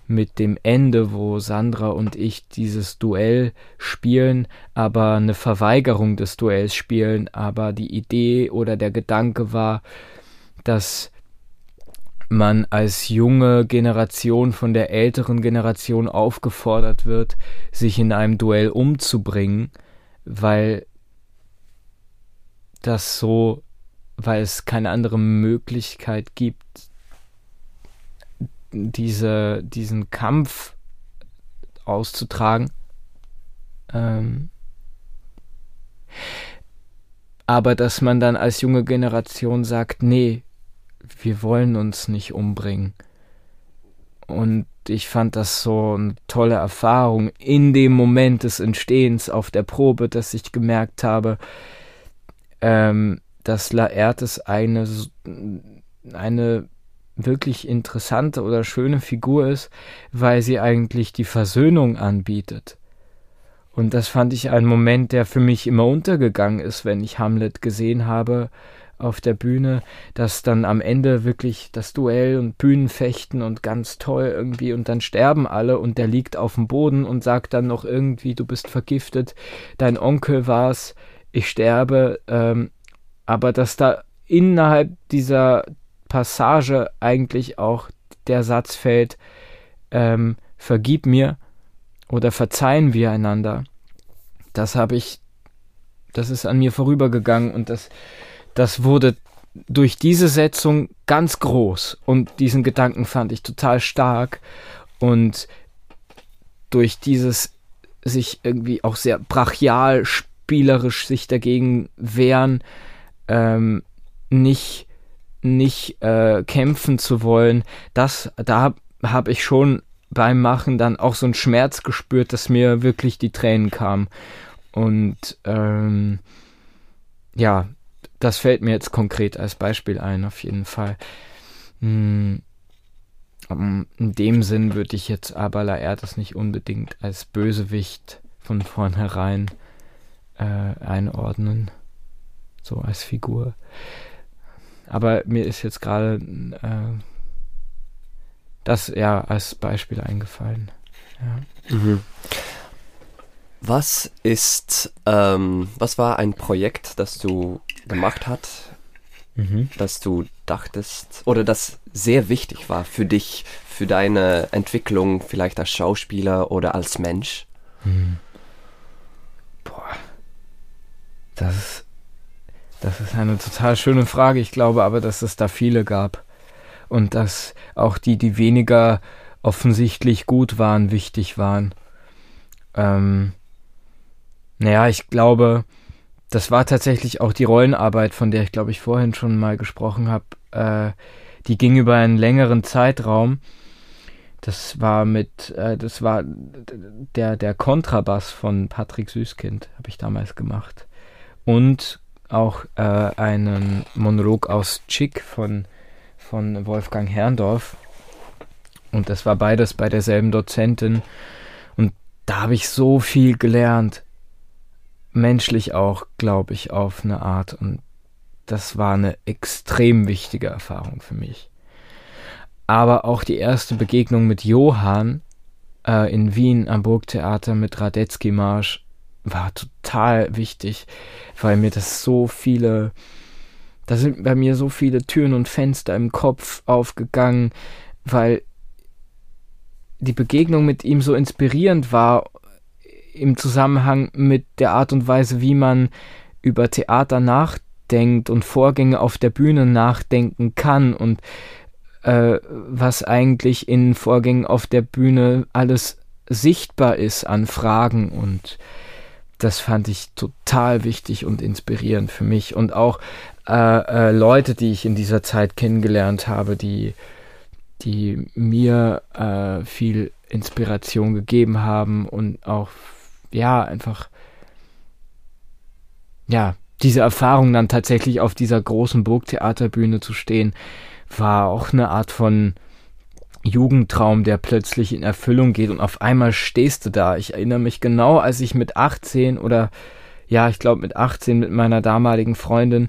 mit dem Ende, wo Sandra und ich dieses Duell spielen, aber eine Verweigerung des Duells spielen, aber die Idee oder der Gedanke war, dass man als junge Generation von der älteren Generation aufgefordert wird, sich in einem Duell umzubringen, weil das so weil es keine andere Möglichkeit gibt, diese, diesen Kampf auszutragen. Ähm, aber dass man dann als junge Generation sagt, nee, wir wollen uns nicht umbringen. Und ich fand das so eine tolle Erfahrung in dem Moment des Entstehens auf der Probe, dass ich gemerkt habe, ähm, dass Laertes eine, eine wirklich interessante oder schöne Figur ist, weil sie eigentlich die Versöhnung anbietet. Und das fand ich ein Moment, der für mich immer untergegangen ist, wenn ich Hamlet gesehen habe auf der Bühne, dass dann am Ende wirklich das Duell und Bühnenfechten und ganz toll irgendwie und dann sterben alle und der liegt auf dem Boden und sagt dann noch irgendwie, du bist vergiftet, dein Onkel war's, ich sterbe, ähm, aber dass da innerhalb dieser Passage eigentlich auch der Satz fällt, ähm, vergib mir oder verzeihen wir einander. Das habe ich das ist an mir vorübergegangen und das, das wurde durch diese Setzung ganz groß und diesen Gedanken fand ich total stark und durch dieses sich irgendwie auch sehr brachial spielerisch sich dagegen wehren, ähm, nicht nicht äh, kämpfen zu wollen, das da habe ich schon beim Machen dann auch so einen Schmerz gespürt, dass mir wirklich die Tränen kamen und ähm, ja, das fällt mir jetzt konkret als Beispiel ein, auf jeden Fall. Hm, in dem Sinn würde ich jetzt aber Laertes nicht unbedingt als Bösewicht von vornherein äh, einordnen, so als Figur. Aber mir ist jetzt gerade äh, das ja als Beispiel eingefallen. Ja. Mhm. Was ist, ähm, was war ein Projekt, das du gemacht hast, mhm. dass du dachtest oder das sehr wichtig war für dich, für deine Entwicklung, vielleicht als Schauspieler oder als Mensch? Mhm. Boah, das ist, das ist eine total schöne Frage. Ich glaube aber, dass es da viele gab und dass auch die, die weniger offensichtlich gut waren, wichtig waren. Ähm, naja, ich glaube, das war tatsächlich auch die Rollenarbeit, von der ich glaube ich vorhin schon mal gesprochen habe. Äh, die ging über einen längeren Zeitraum. Das war mit, äh, das war der, der Kontrabass von Patrick Süßkind, habe ich damals gemacht. Und auch äh, einen Monolog aus Chick von, von Wolfgang Herrndorf. Und das war beides bei derselben Dozentin. Und da habe ich so viel gelernt menschlich auch, glaube ich, auf eine Art. Und das war eine extrem wichtige Erfahrung für mich. Aber auch die erste Begegnung mit Johann äh, in Wien am Burgtheater mit Radetzky Marsch war total wichtig, weil mir das so viele, da sind bei mir so viele Türen und Fenster im Kopf aufgegangen, weil die Begegnung mit ihm so inspirierend war im Zusammenhang mit der Art und Weise, wie man über Theater nachdenkt und Vorgänge auf der Bühne nachdenken kann und äh, was eigentlich in Vorgängen auf der Bühne alles sichtbar ist an Fragen und das fand ich total wichtig und inspirierend für mich. Und auch äh, äh, Leute, die ich in dieser Zeit kennengelernt habe, die die mir äh, viel Inspiration gegeben haben und auch ja, einfach, ja, diese Erfahrung dann tatsächlich auf dieser großen Burgtheaterbühne zu stehen, war auch eine Art von Jugendtraum, der plötzlich in Erfüllung geht und auf einmal stehst du da. Ich erinnere mich genau, als ich mit 18 oder ja, ich glaube mit 18 mit meiner damaligen Freundin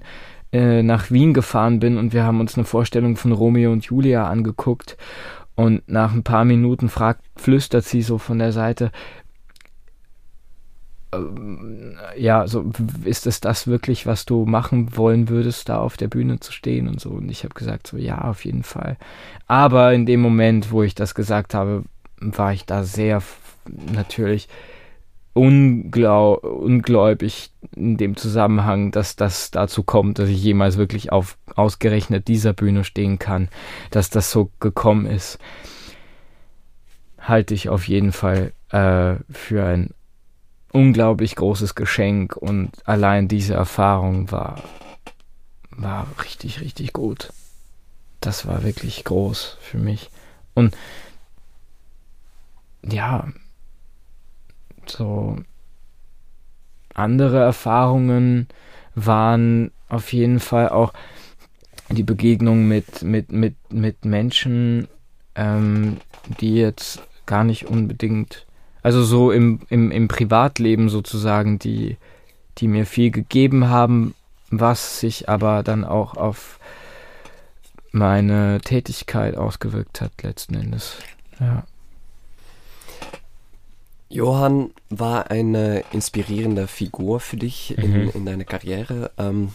äh, nach Wien gefahren bin und wir haben uns eine Vorstellung von Romeo und Julia angeguckt und nach ein paar Minuten fragt, flüstert sie so von der Seite, ja, so ist es das wirklich, was du machen wollen würdest, da auf der Bühne zu stehen und so. Und ich habe gesagt, so ja, auf jeden Fall. Aber in dem Moment, wo ich das gesagt habe, war ich da sehr natürlich unglau ungläubig in dem Zusammenhang, dass das dazu kommt, dass ich jemals wirklich auf ausgerechnet dieser Bühne stehen kann, dass das so gekommen ist, halte ich auf jeden Fall äh, für ein unglaublich großes Geschenk und allein diese Erfahrung war, war richtig, richtig gut. Das war wirklich groß für mich. Und ja, so andere Erfahrungen waren auf jeden Fall auch die Begegnung mit, mit, mit, mit Menschen, ähm, die jetzt gar nicht unbedingt also so im, im, im Privatleben sozusagen, die, die mir viel gegeben haben, was sich aber dann auch auf meine Tätigkeit ausgewirkt hat, letzten Endes. Ja. Johann war eine inspirierende Figur für dich mhm. in, in deiner Karriere. Ähm,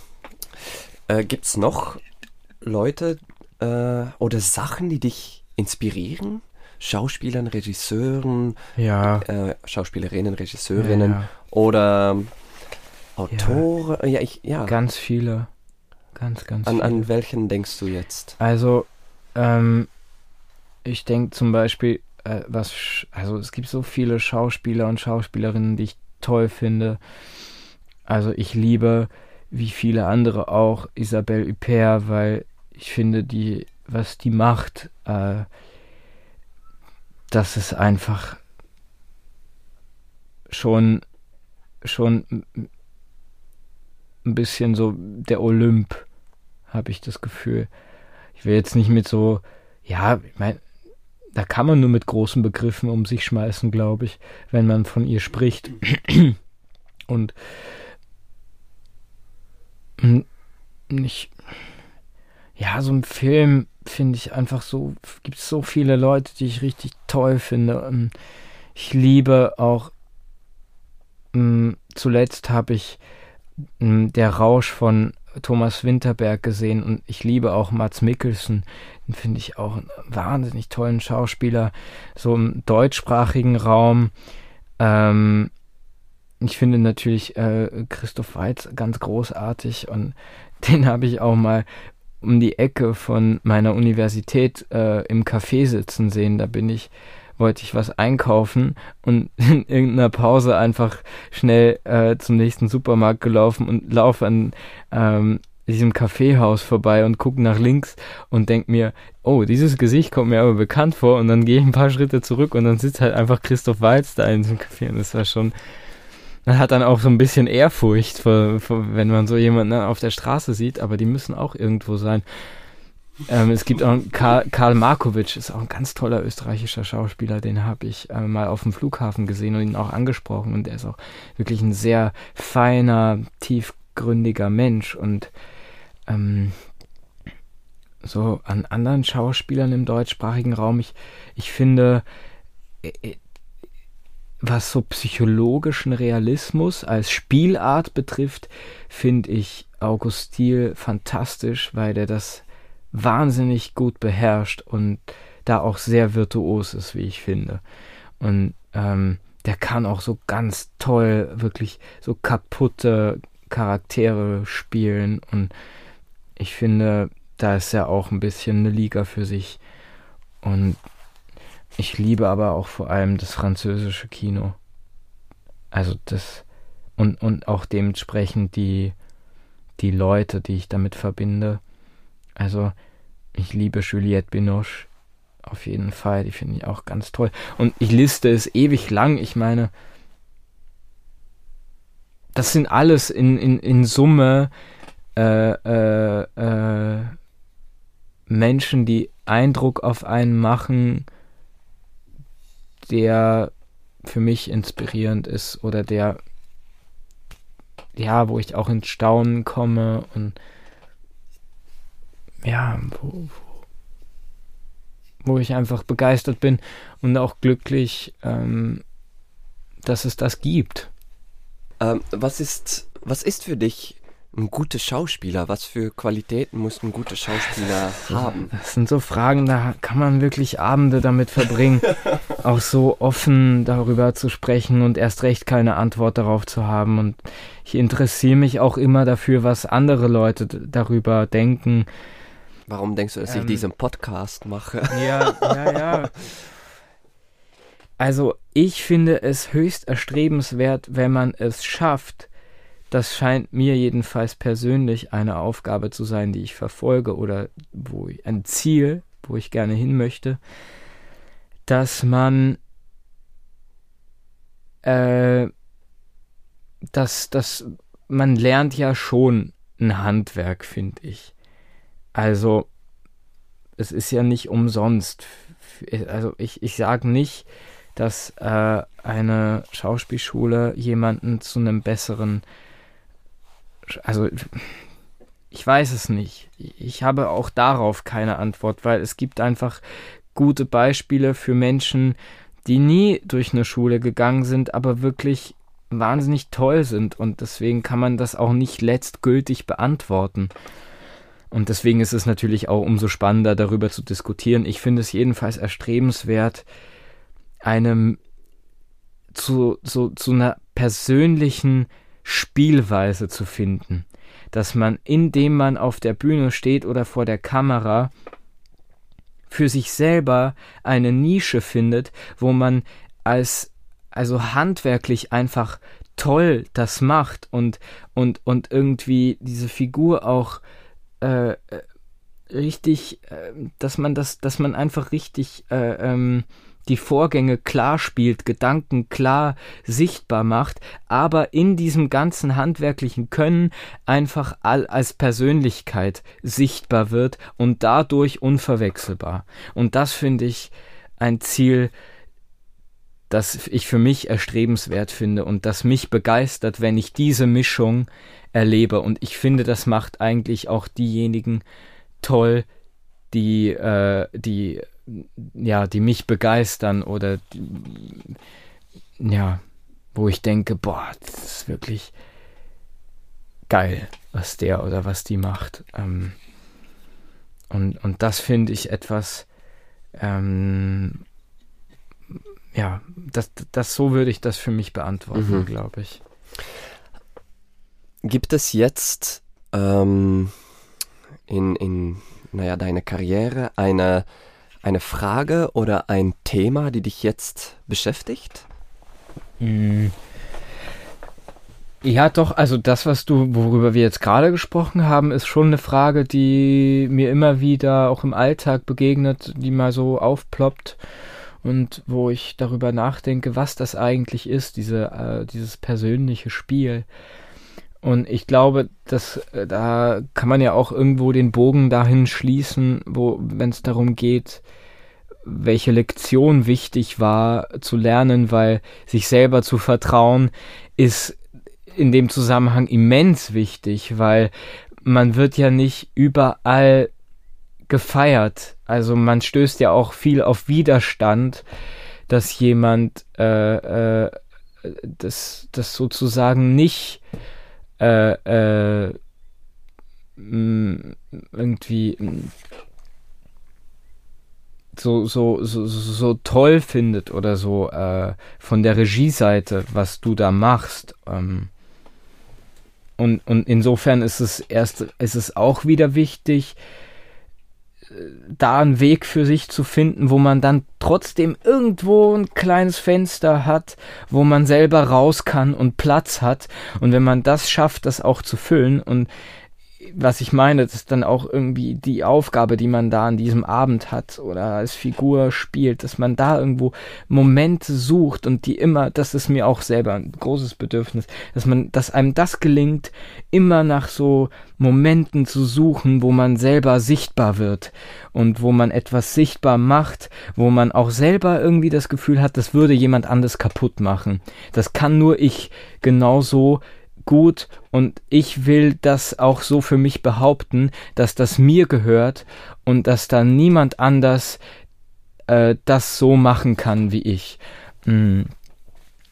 äh, Gibt es noch Leute äh, oder Sachen, die dich inspirieren? Schauspielern, Regisseuren, ja. äh, Schauspielerinnen, Regisseurinnen ja, ja. oder Autoren? Ja, ja, ich, ja. Ganz viele. Ganz, ganz An, viele. an welchen denkst du jetzt? Also, ähm, ich denke zum Beispiel, äh, was, also es gibt so viele Schauspieler und Schauspielerinnen, die ich toll finde. Also ich liebe, wie viele andere auch, Isabelle Huppert, weil ich finde, die, was die macht, äh, das ist einfach schon, schon ein bisschen so der Olymp, habe ich das Gefühl. Ich will jetzt nicht mit so, ja, ich meine, da kann man nur mit großen Begriffen um sich schmeißen, glaube ich, wenn man von ihr spricht. Und nicht, ja, so ein Film finde ich einfach so, gibt es so viele Leute, die ich richtig toll finde. Und Ich liebe auch, mm, zuletzt habe ich mm, Der Rausch von Thomas Winterberg gesehen und ich liebe auch Mats Mikkelsen. Den finde ich auch einen wahnsinnig tollen Schauspieler, so im deutschsprachigen Raum. Ähm, ich finde natürlich äh, Christoph Waltz ganz großartig und den habe ich auch mal um die Ecke von meiner Universität äh, im Café sitzen sehen. Da bin ich, wollte ich was einkaufen und in irgendeiner Pause einfach schnell äh, zum nächsten Supermarkt gelaufen und laufe an ähm, diesem Kaffeehaus vorbei und gucke nach links und denk mir, oh, dieses Gesicht kommt mir aber bekannt vor und dann gehe ich ein paar Schritte zurück und dann sitzt halt einfach Christoph Waltz da in diesem Café und das war schon, man hat dann auch so ein bisschen Ehrfurcht, vor, vor, wenn man so jemanden dann auf der Straße sieht, aber die müssen auch irgendwo sein. Ähm, es gibt auch Karl, Karl Markovic, ist auch ein ganz toller österreichischer Schauspieler, den habe ich äh, mal auf dem Flughafen gesehen und ihn auch angesprochen und er ist auch wirklich ein sehr feiner, tiefgründiger Mensch und ähm, so an anderen Schauspielern im deutschsprachigen Raum, ich, ich finde, was so psychologischen Realismus als Spielart betrifft, finde ich August Thiel fantastisch, weil der das wahnsinnig gut beherrscht und da auch sehr virtuos ist, wie ich finde. Und ähm, der kann auch so ganz toll wirklich so kaputte Charaktere spielen und ich finde, da ist er auch ein bisschen eine Liga für sich. Und ich liebe aber auch vor allem das französische Kino. Also das und, und auch dementsprechend die, die Leute, die ich damit verbinde. Also ich liebe Juliette Binoche auf jeden Fall, die finde ich auch ganz toll. Und ich liste es ewig lang. Ich meine, das sind alles in, in, in Summe äh, äh, äh, Menschen, die Eindruck auf einen machen, der für mich inspirierend ist oder der, ja, wo ich auch ins Staunen komme und ja, wo, wo, wo ich einfach begeistert bin und auch glücklich, ähm, dass es das gibt. Ähm, was ist, was ist für dich ein guter Schauspieler? Was für Qualitäten muss ein guter Schauspieler haben? Das sind so Fragen, da kann man wirklich Abende damit verbringen, auch so offen darüber zu sprechen und erst recht keine Antwort darauf zu haben. Und ich interessiere mich auch immer dafür, was andere Leute darüber denken. Warum denkst du, dass ich Ähm. diesen Podcast mache? Ja, ja, ja. Also ich finde es höchst erstrebenswert, wenn man es schafft. Das scheint mir jedenfalls persönlich eine Aufgabe zu sein, die ich verfolge oder wo ich, ein Ziel, wo ich gerne hin möchte, dass man äh, dass, dass man lernt ja schon ein Handwerk, finde ich. Also es ist ja nicht umsonst. Also ich, ich sage nicht, dass äh, eine Schauspielschule jemanden zu einem besseren, also ich weiß es nicht. Ich habe auch darauf keine Antwort, weil es gibt einfach gute Beispiele für Menschen, die nie durch eine Schule gegangen sind, aber wirklich wahnsinnig toll sind und deswegen kann man das auch nicht letztgültig beantworten. Und deswegen ist es natürlich auch umso spannender, darüber zu diskutieren. Ich finde es jedenfalls erstrebenswert, einem zu, zu, zu einer persönlichen Spielweise zu finden. Dass man, indem man auf der Bühne steht oder vor der Kamera, für sich selber eine Nische findet, wo man als also handwerklich einfach toll das macht und und und irgendwie diese Figur auch äh, äh richtig, äh, dass man das, dass man einfach richtig äh, ähm, die Vorgänge klar spielt, Gedanken klar sichtbar macht, aber in diesem ganzen handwerklichen Können einfach all als Persönlichkeit sichtbar wird und dadurch unverwechselbar. Und das finde ich ein Ziel, das ich für mich erstrebenswert finde und das mich begeistert, wenn ich diese Mischung erlebe. Und ich finde, das macht eigentlich auch diejenigen toll, die, äh, die ja, die mich begeistern oder die, ja, wo ich denke, boah, das ist wirklich geil, was der oder was die macht. Ähm, und, und das finde ich etwas, ähm, ja, das, das so würde ich das für mich beantworten, mhm. glaube ich. Gibt es jetzt ähm, in, in naja, deiner Karriere eine eine Frage oder ein Thema, die dich jetzt beschäftigt? Hm. Ja, doch, also das, was du, worüber wir jetzt gerade gesprochen haben, ist schon eine Frage, die mir immer wieder auch im Alltag begegnet, die mal so aufploppt und wo ich darüber nachdenke, was das eigentlich ist, diese, äh, dieses persönliche Spiel. Und ich glaube, dass äh, da kann man ja auch irgendwo den Bogen dahin schließen, wo, wenn es darum geht, welche Lektion wichtig war zu lernen, weil sich selber zu vertrauen ist in dem Zusammenhang immens wichtig, weil man wird ja nicht überall gefeiert. Also man stößt ja auch viel auf Widerstand, dass jemand äh, äh, das, das sozusagen nicht äh, äh, irgendwie so, so, so, so toll findet oder so äh, von der Regieseite, was du da machst. Ähm, und, und insofern ist es erst, ist es auch wieder wichtig, da einen Weg für sich zu finden, wo man dann trotzdem irgendwo ein kleines Fenster hat, wo man selber raus kann und Platz hat. Und wenn man das schafft, das auch zu füllen und was ich meine, das ist dann auch irgendwie die Aufgabe, die man da an diesem Abend hat oder als Figur spielt, dass man da irgendwo Momente sucht und die immer, das ist mir auch selber ein großes Bedürfnis, dass man, dass einem das gelingt, immer nach so Momenten zu suchen, wo man selber sichtbar wird und wo man etwas sichtbar macht, wo man auch selber irgendwie das Gefühl hat, das würde jemand anders kaputt machen. Das kann nur ich genauso gut und ich will das auch so für mich behaupten, dass das mir gehört und dass da niemand anders äh, das so machen kann wie ich. Mm.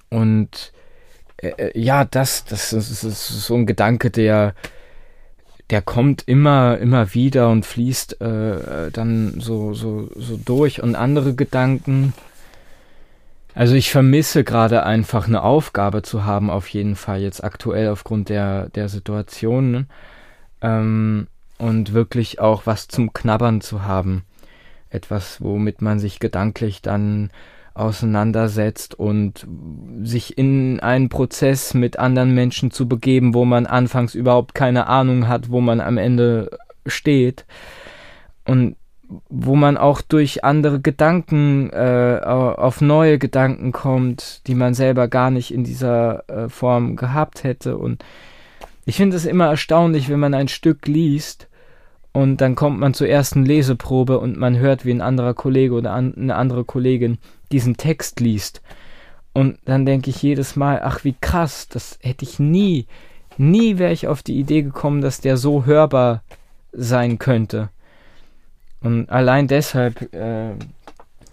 Und äh, äh, ja, das, das ist, ist so ein Gedanke, der der kommt immer, immer wieder und fließt äh, dann so, so, so durch. Und andere Gedanken, also ich vermisse gerade einfach eine Aufgabe zu haben, auf jeden Fall jetzt aktuell aufgrund der, der Situation. Ne? Ähm, und wirklich auch was zum Knabbern zu haben. Etwas, womit man sich gedanklich dann auseinandersetzt und sich in einen Prozess mit anderen Menschen zu begeben, wo man anfangs überhaupt keine Ahnung hat, wo man am Ende steht. Und wo man auch durch andere Gedanken äh, auf neue Gedanken kommt, die man selber gar nicht in dieser äh, Form gehabt hätte. Und ich finde es immer erstaunlich, wenn man ein Stück liest und dann kommt man zur ersten Leseprobe und man hört, wie ein anderer Kollege oder an, eine andere Kollegin diesen Text liest. Und dann denke ich jedes Mal, ach wie krass, das hätte ich nie, nie wäre ich auf die Idee gekommen, dass der so hörbar sein könnte. Und allein deshalb äh,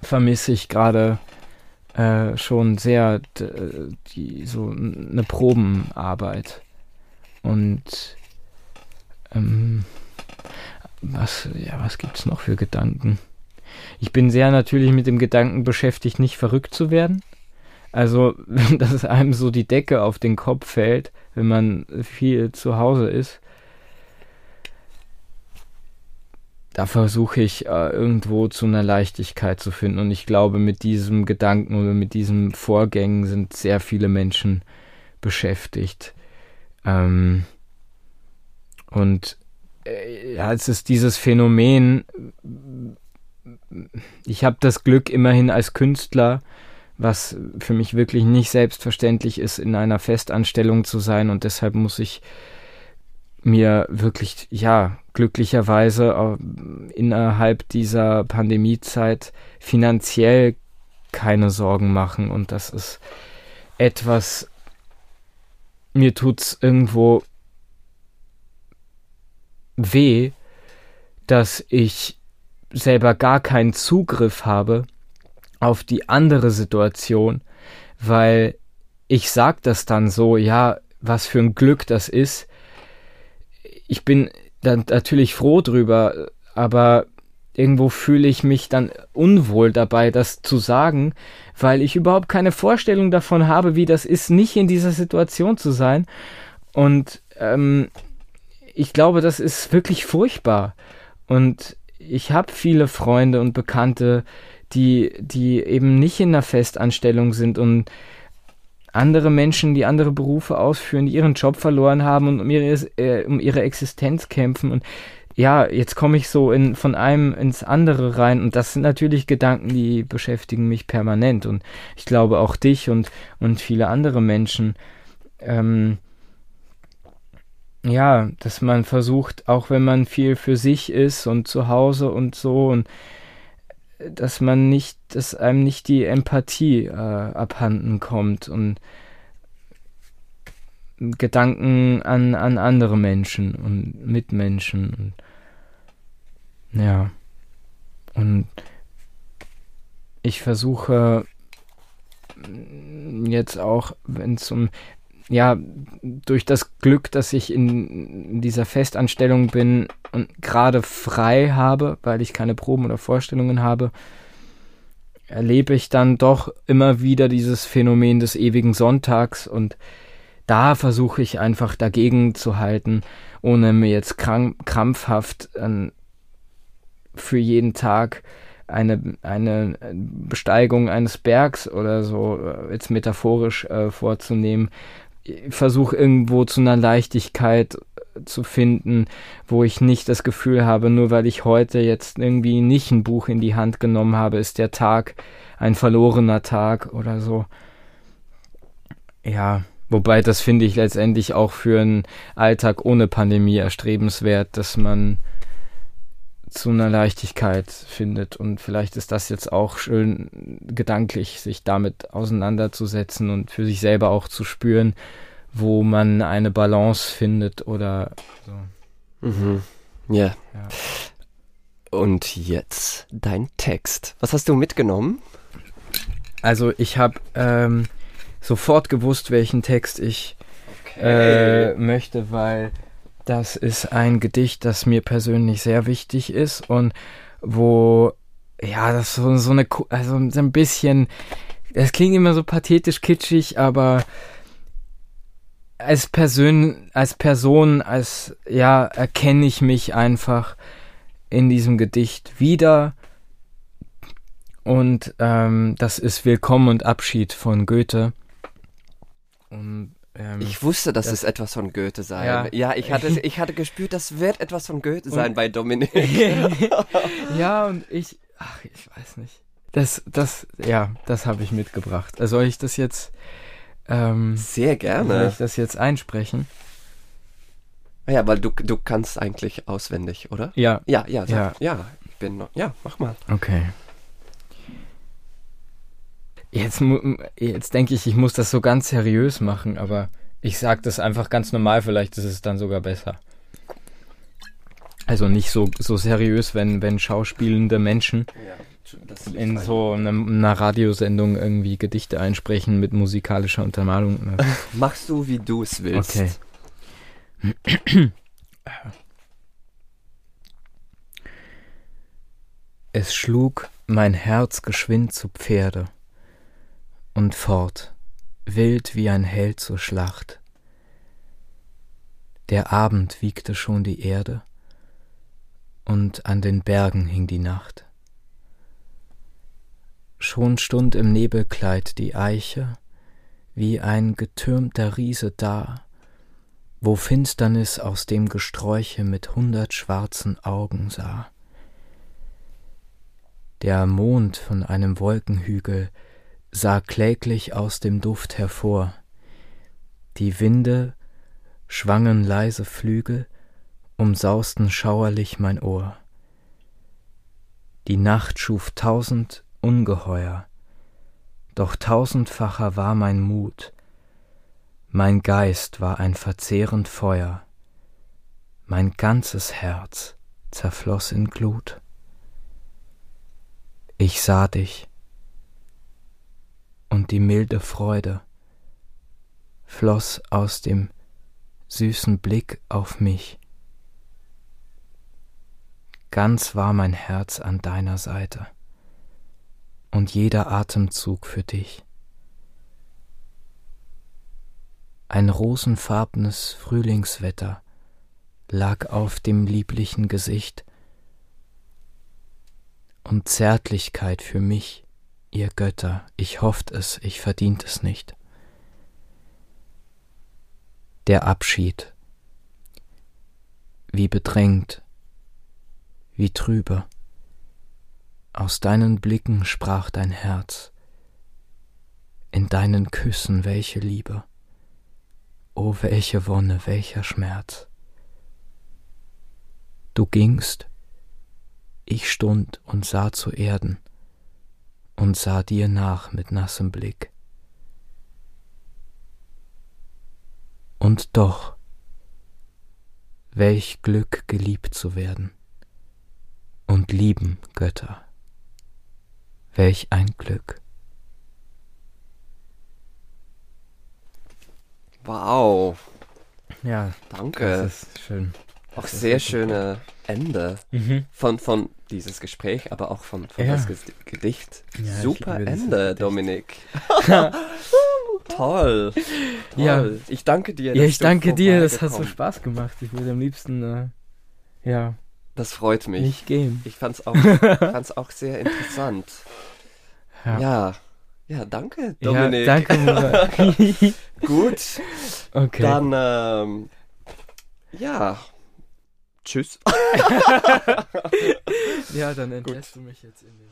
vermisse ich gerade äh, schon sehr die, so eine Probenarbeit. Und ähm, was, ja, was gibt's noch für Gedanken? Ich bin sehr natürlich mit dem Gedanken beschäftigt, nicht verrückt zu werden. Also, dass einem so die Decke auf den Kopf fällt, wenn man viel zu Hause ist. Da versuche ich äh, irgendwo zu einer Leichtigkeit zu finden. Und ich glaube, mit diesem Gedanken oder mit diesen Vorgängen sind sehr viele Menschen beschäftigt. Ähm, und äh, ja, es ist dieses Phänomen, ich habe das Glück immerhin als Künstler, was für mich wirklich nicht selbstverständlich ist, in einer Festanstellung zu sein und deshalb muss ich mir wirklich, ja, glücklicherweise äh, innerhalb dieser Pandemiezeit finanziell keine Sorgen machen und das ist etwas, mir tut's irgendwo weh, dass ich selber gar keinen Zugriff habe auf die andere Situation, weil ich sag das dann so, ja, was für ein Glück das ist. Ich bin dann natürlich froh drüber, aber irgendwo fühle ich mich dann unwohl dabei, das zu sagen, weil ich überhaupt keine Vorstellung davon habe, wie das ist, nicht in dieser Situation zu sein. Und ähm, ich glaube, das ist wirklich furchtbar. Und ich habe viele Freunde und Bekannte, die, die eben nicht in einer Festanstellung sind und andere Menschen, die andere Berufe ausführen, die ihren Job verloren haben und um ihre, äh, um ihre Existenz kämpfen. Und ja, jetzt komme ich so in, von einem ins andere rein. Und das sind natürlich Gedanken, die beschäftigen mich permanent. Und ich glaube auch dich und, und viele andere Menschen. Ähm, ja, dass man versucht, auch wenn man viel für sich ist und zu Hause und so, und dass man nicht, dass einem nicht die Empathie äh, abhanden kommt und Gedanken an, an andere Menschen und Mitmenschen und ja. Und ich versuche jetzt auch, wenn es um ja, durch das Glück, dass ich in dieser Festanstellung bin und gerade frei habe, weil ich keine Proben oder Vorstellungen habe, erlebe ich dann doch immer wieder dieses Phänomen des ewigen Sonntags und da versuche ich einfach dagegen zu halten, ohne mir jetzt krampfhaft äh, für jeden Tag eine, eine Besteigung eines Bergs oder so äh, jetzt metaphorisch äh, vorzunehmen, versuche irgendwo zu einer Leichtigkeit zu finden, wo ich nicht das Gefühl habe, nur weil ich heute jetzt irgendwie nicht ein Buch in die Hand genommen habe, ist der Tag ein verlorener Tag oder so. Ja, wobei das finde ich letztendlich auch für einen Alltag ohne Pandemie erstrebenswert, dass man zu einer Leichtigkeit findet. Und vielleicht ist das jetzt auch schön gedanklich, sich damit auseinanderzusetzen und für sich selber auch zu spüren, wo man eine Balance findet oder so. Mhm. Yeah. Ja. Und jetzt dein Text. Was hast du mitgenommen? Also ich habe ähm, sofort gewusst, welchen Text ich okay. äh, möchte, weil das ist ein Gedicht, das mir persönlich sehr wichtig ist und wo, ja, das so, so eine, also so ein bisschen, das klingt immer so pathetisch kitschig, aber als Person, als Person, als, ja, erkenne ich mich einfach in diesem Gedicht wieder. Und ähm, das ist Willkommen und Abschied von Goethe. Und ähm, ich wusste, dass das, es etwas von Goethe sei. Ja. ja, ich, hatte, ich hatte gespürt, das wird etwas von Goethe und, sein bei Dominik. ja, und ich, ach, ich weiß nicht. Das, das, ja, das habe ich mitgebracht. Also soll ich das jetzt. Ähm, Sehr gerne. Soll ich das jetzt einsprechen? Ah ja, weil du, du kannst eigentlich auswendig, oder? Ja. Ja, ja, sag, ja. ja. Ich bin noch, ja, mach mal. Okay. Jetzt, jetzt denke ich, ich muss das so ganz seriös machen, aber ich sage das einfach ganz normal, vielleicht ist es dann sogar besser. Also nicht so, so seriös, wenn, wenn schauspielende Menschen ja, in so einer, einer Radiosendung irgendwie Gedichte einsprechen mit musikalischer Untermalung. Ne? Machst du, wie du es willst. Okay. Es schlug mein Herz geschwind zu Pferde und fort, wild wie ein Held zur Schlacht. Der Abend wiegte schon die Erde, und an den Bergen hing die Nacht. Schon stund im Nebelkleid die Eiche, wie ein getürmter Riese da, wo Finsternis aus dem Gesträuche mit hundert schwarzen Augen sah. Der Mond von einem Wolkenhügel sah kläglich aus dem Duft hervor, die Winde schwangen leise Flügel, umsausten schauerlich mein Ohr. Die Nacht schuf tausend Ungeheuer, doch tausendfacher war mein Mut, mein Geist war ein verzehrend Feuer, mein ganzes Herz zerfloß in Glut. Ich sah dich, und die milde Freude floß aus dem süßen Blick auf mich. Ganz war mein Herz an deiner Seite und jeder Atemzug für dich. Ein rosenfarbenes Frühlingswetter lag auf dem lieblichen Gesicht und Zärtlichkeit für mich, ihr Götter, ich hofft es, ich verdient es nicht. Der Abschied, wie bedrängt, wie trübe, aus deinen Blicken sprach dein Herz, in deinen Küssen welche Liebe, o welche Wonne, welcher Schmerz. Du gingst, ich stund und sah zu Erden und sah dir nach mit nassem Blick. Und doch, welch Glück geliebt zu werden und lieben Götter, welch ein Glück. Wow. Ja, Danke. das ist schön. Auch sehr schöne Ende Mhm. von, von dieses Gespräch, aber auch von, von Ja. das Gedicht. Ja, Super Ende, Gedicht. Dominik. Toll. Toll. Ja. Ich danke dir. Ja, ich danke dir, das hat so Spaß gemacht. Ich würde am liebsten, äh, ja, Das freut mich. nicht gehen. Ich fand's auch, fand's auch sehr interessant. Ja, Ja. Ja, danke, Ja, Dominik. danke, Murat. Gut, okay. dann, ähm, ja. Tschüss. ja, dann entlässt du mich jetzt in den...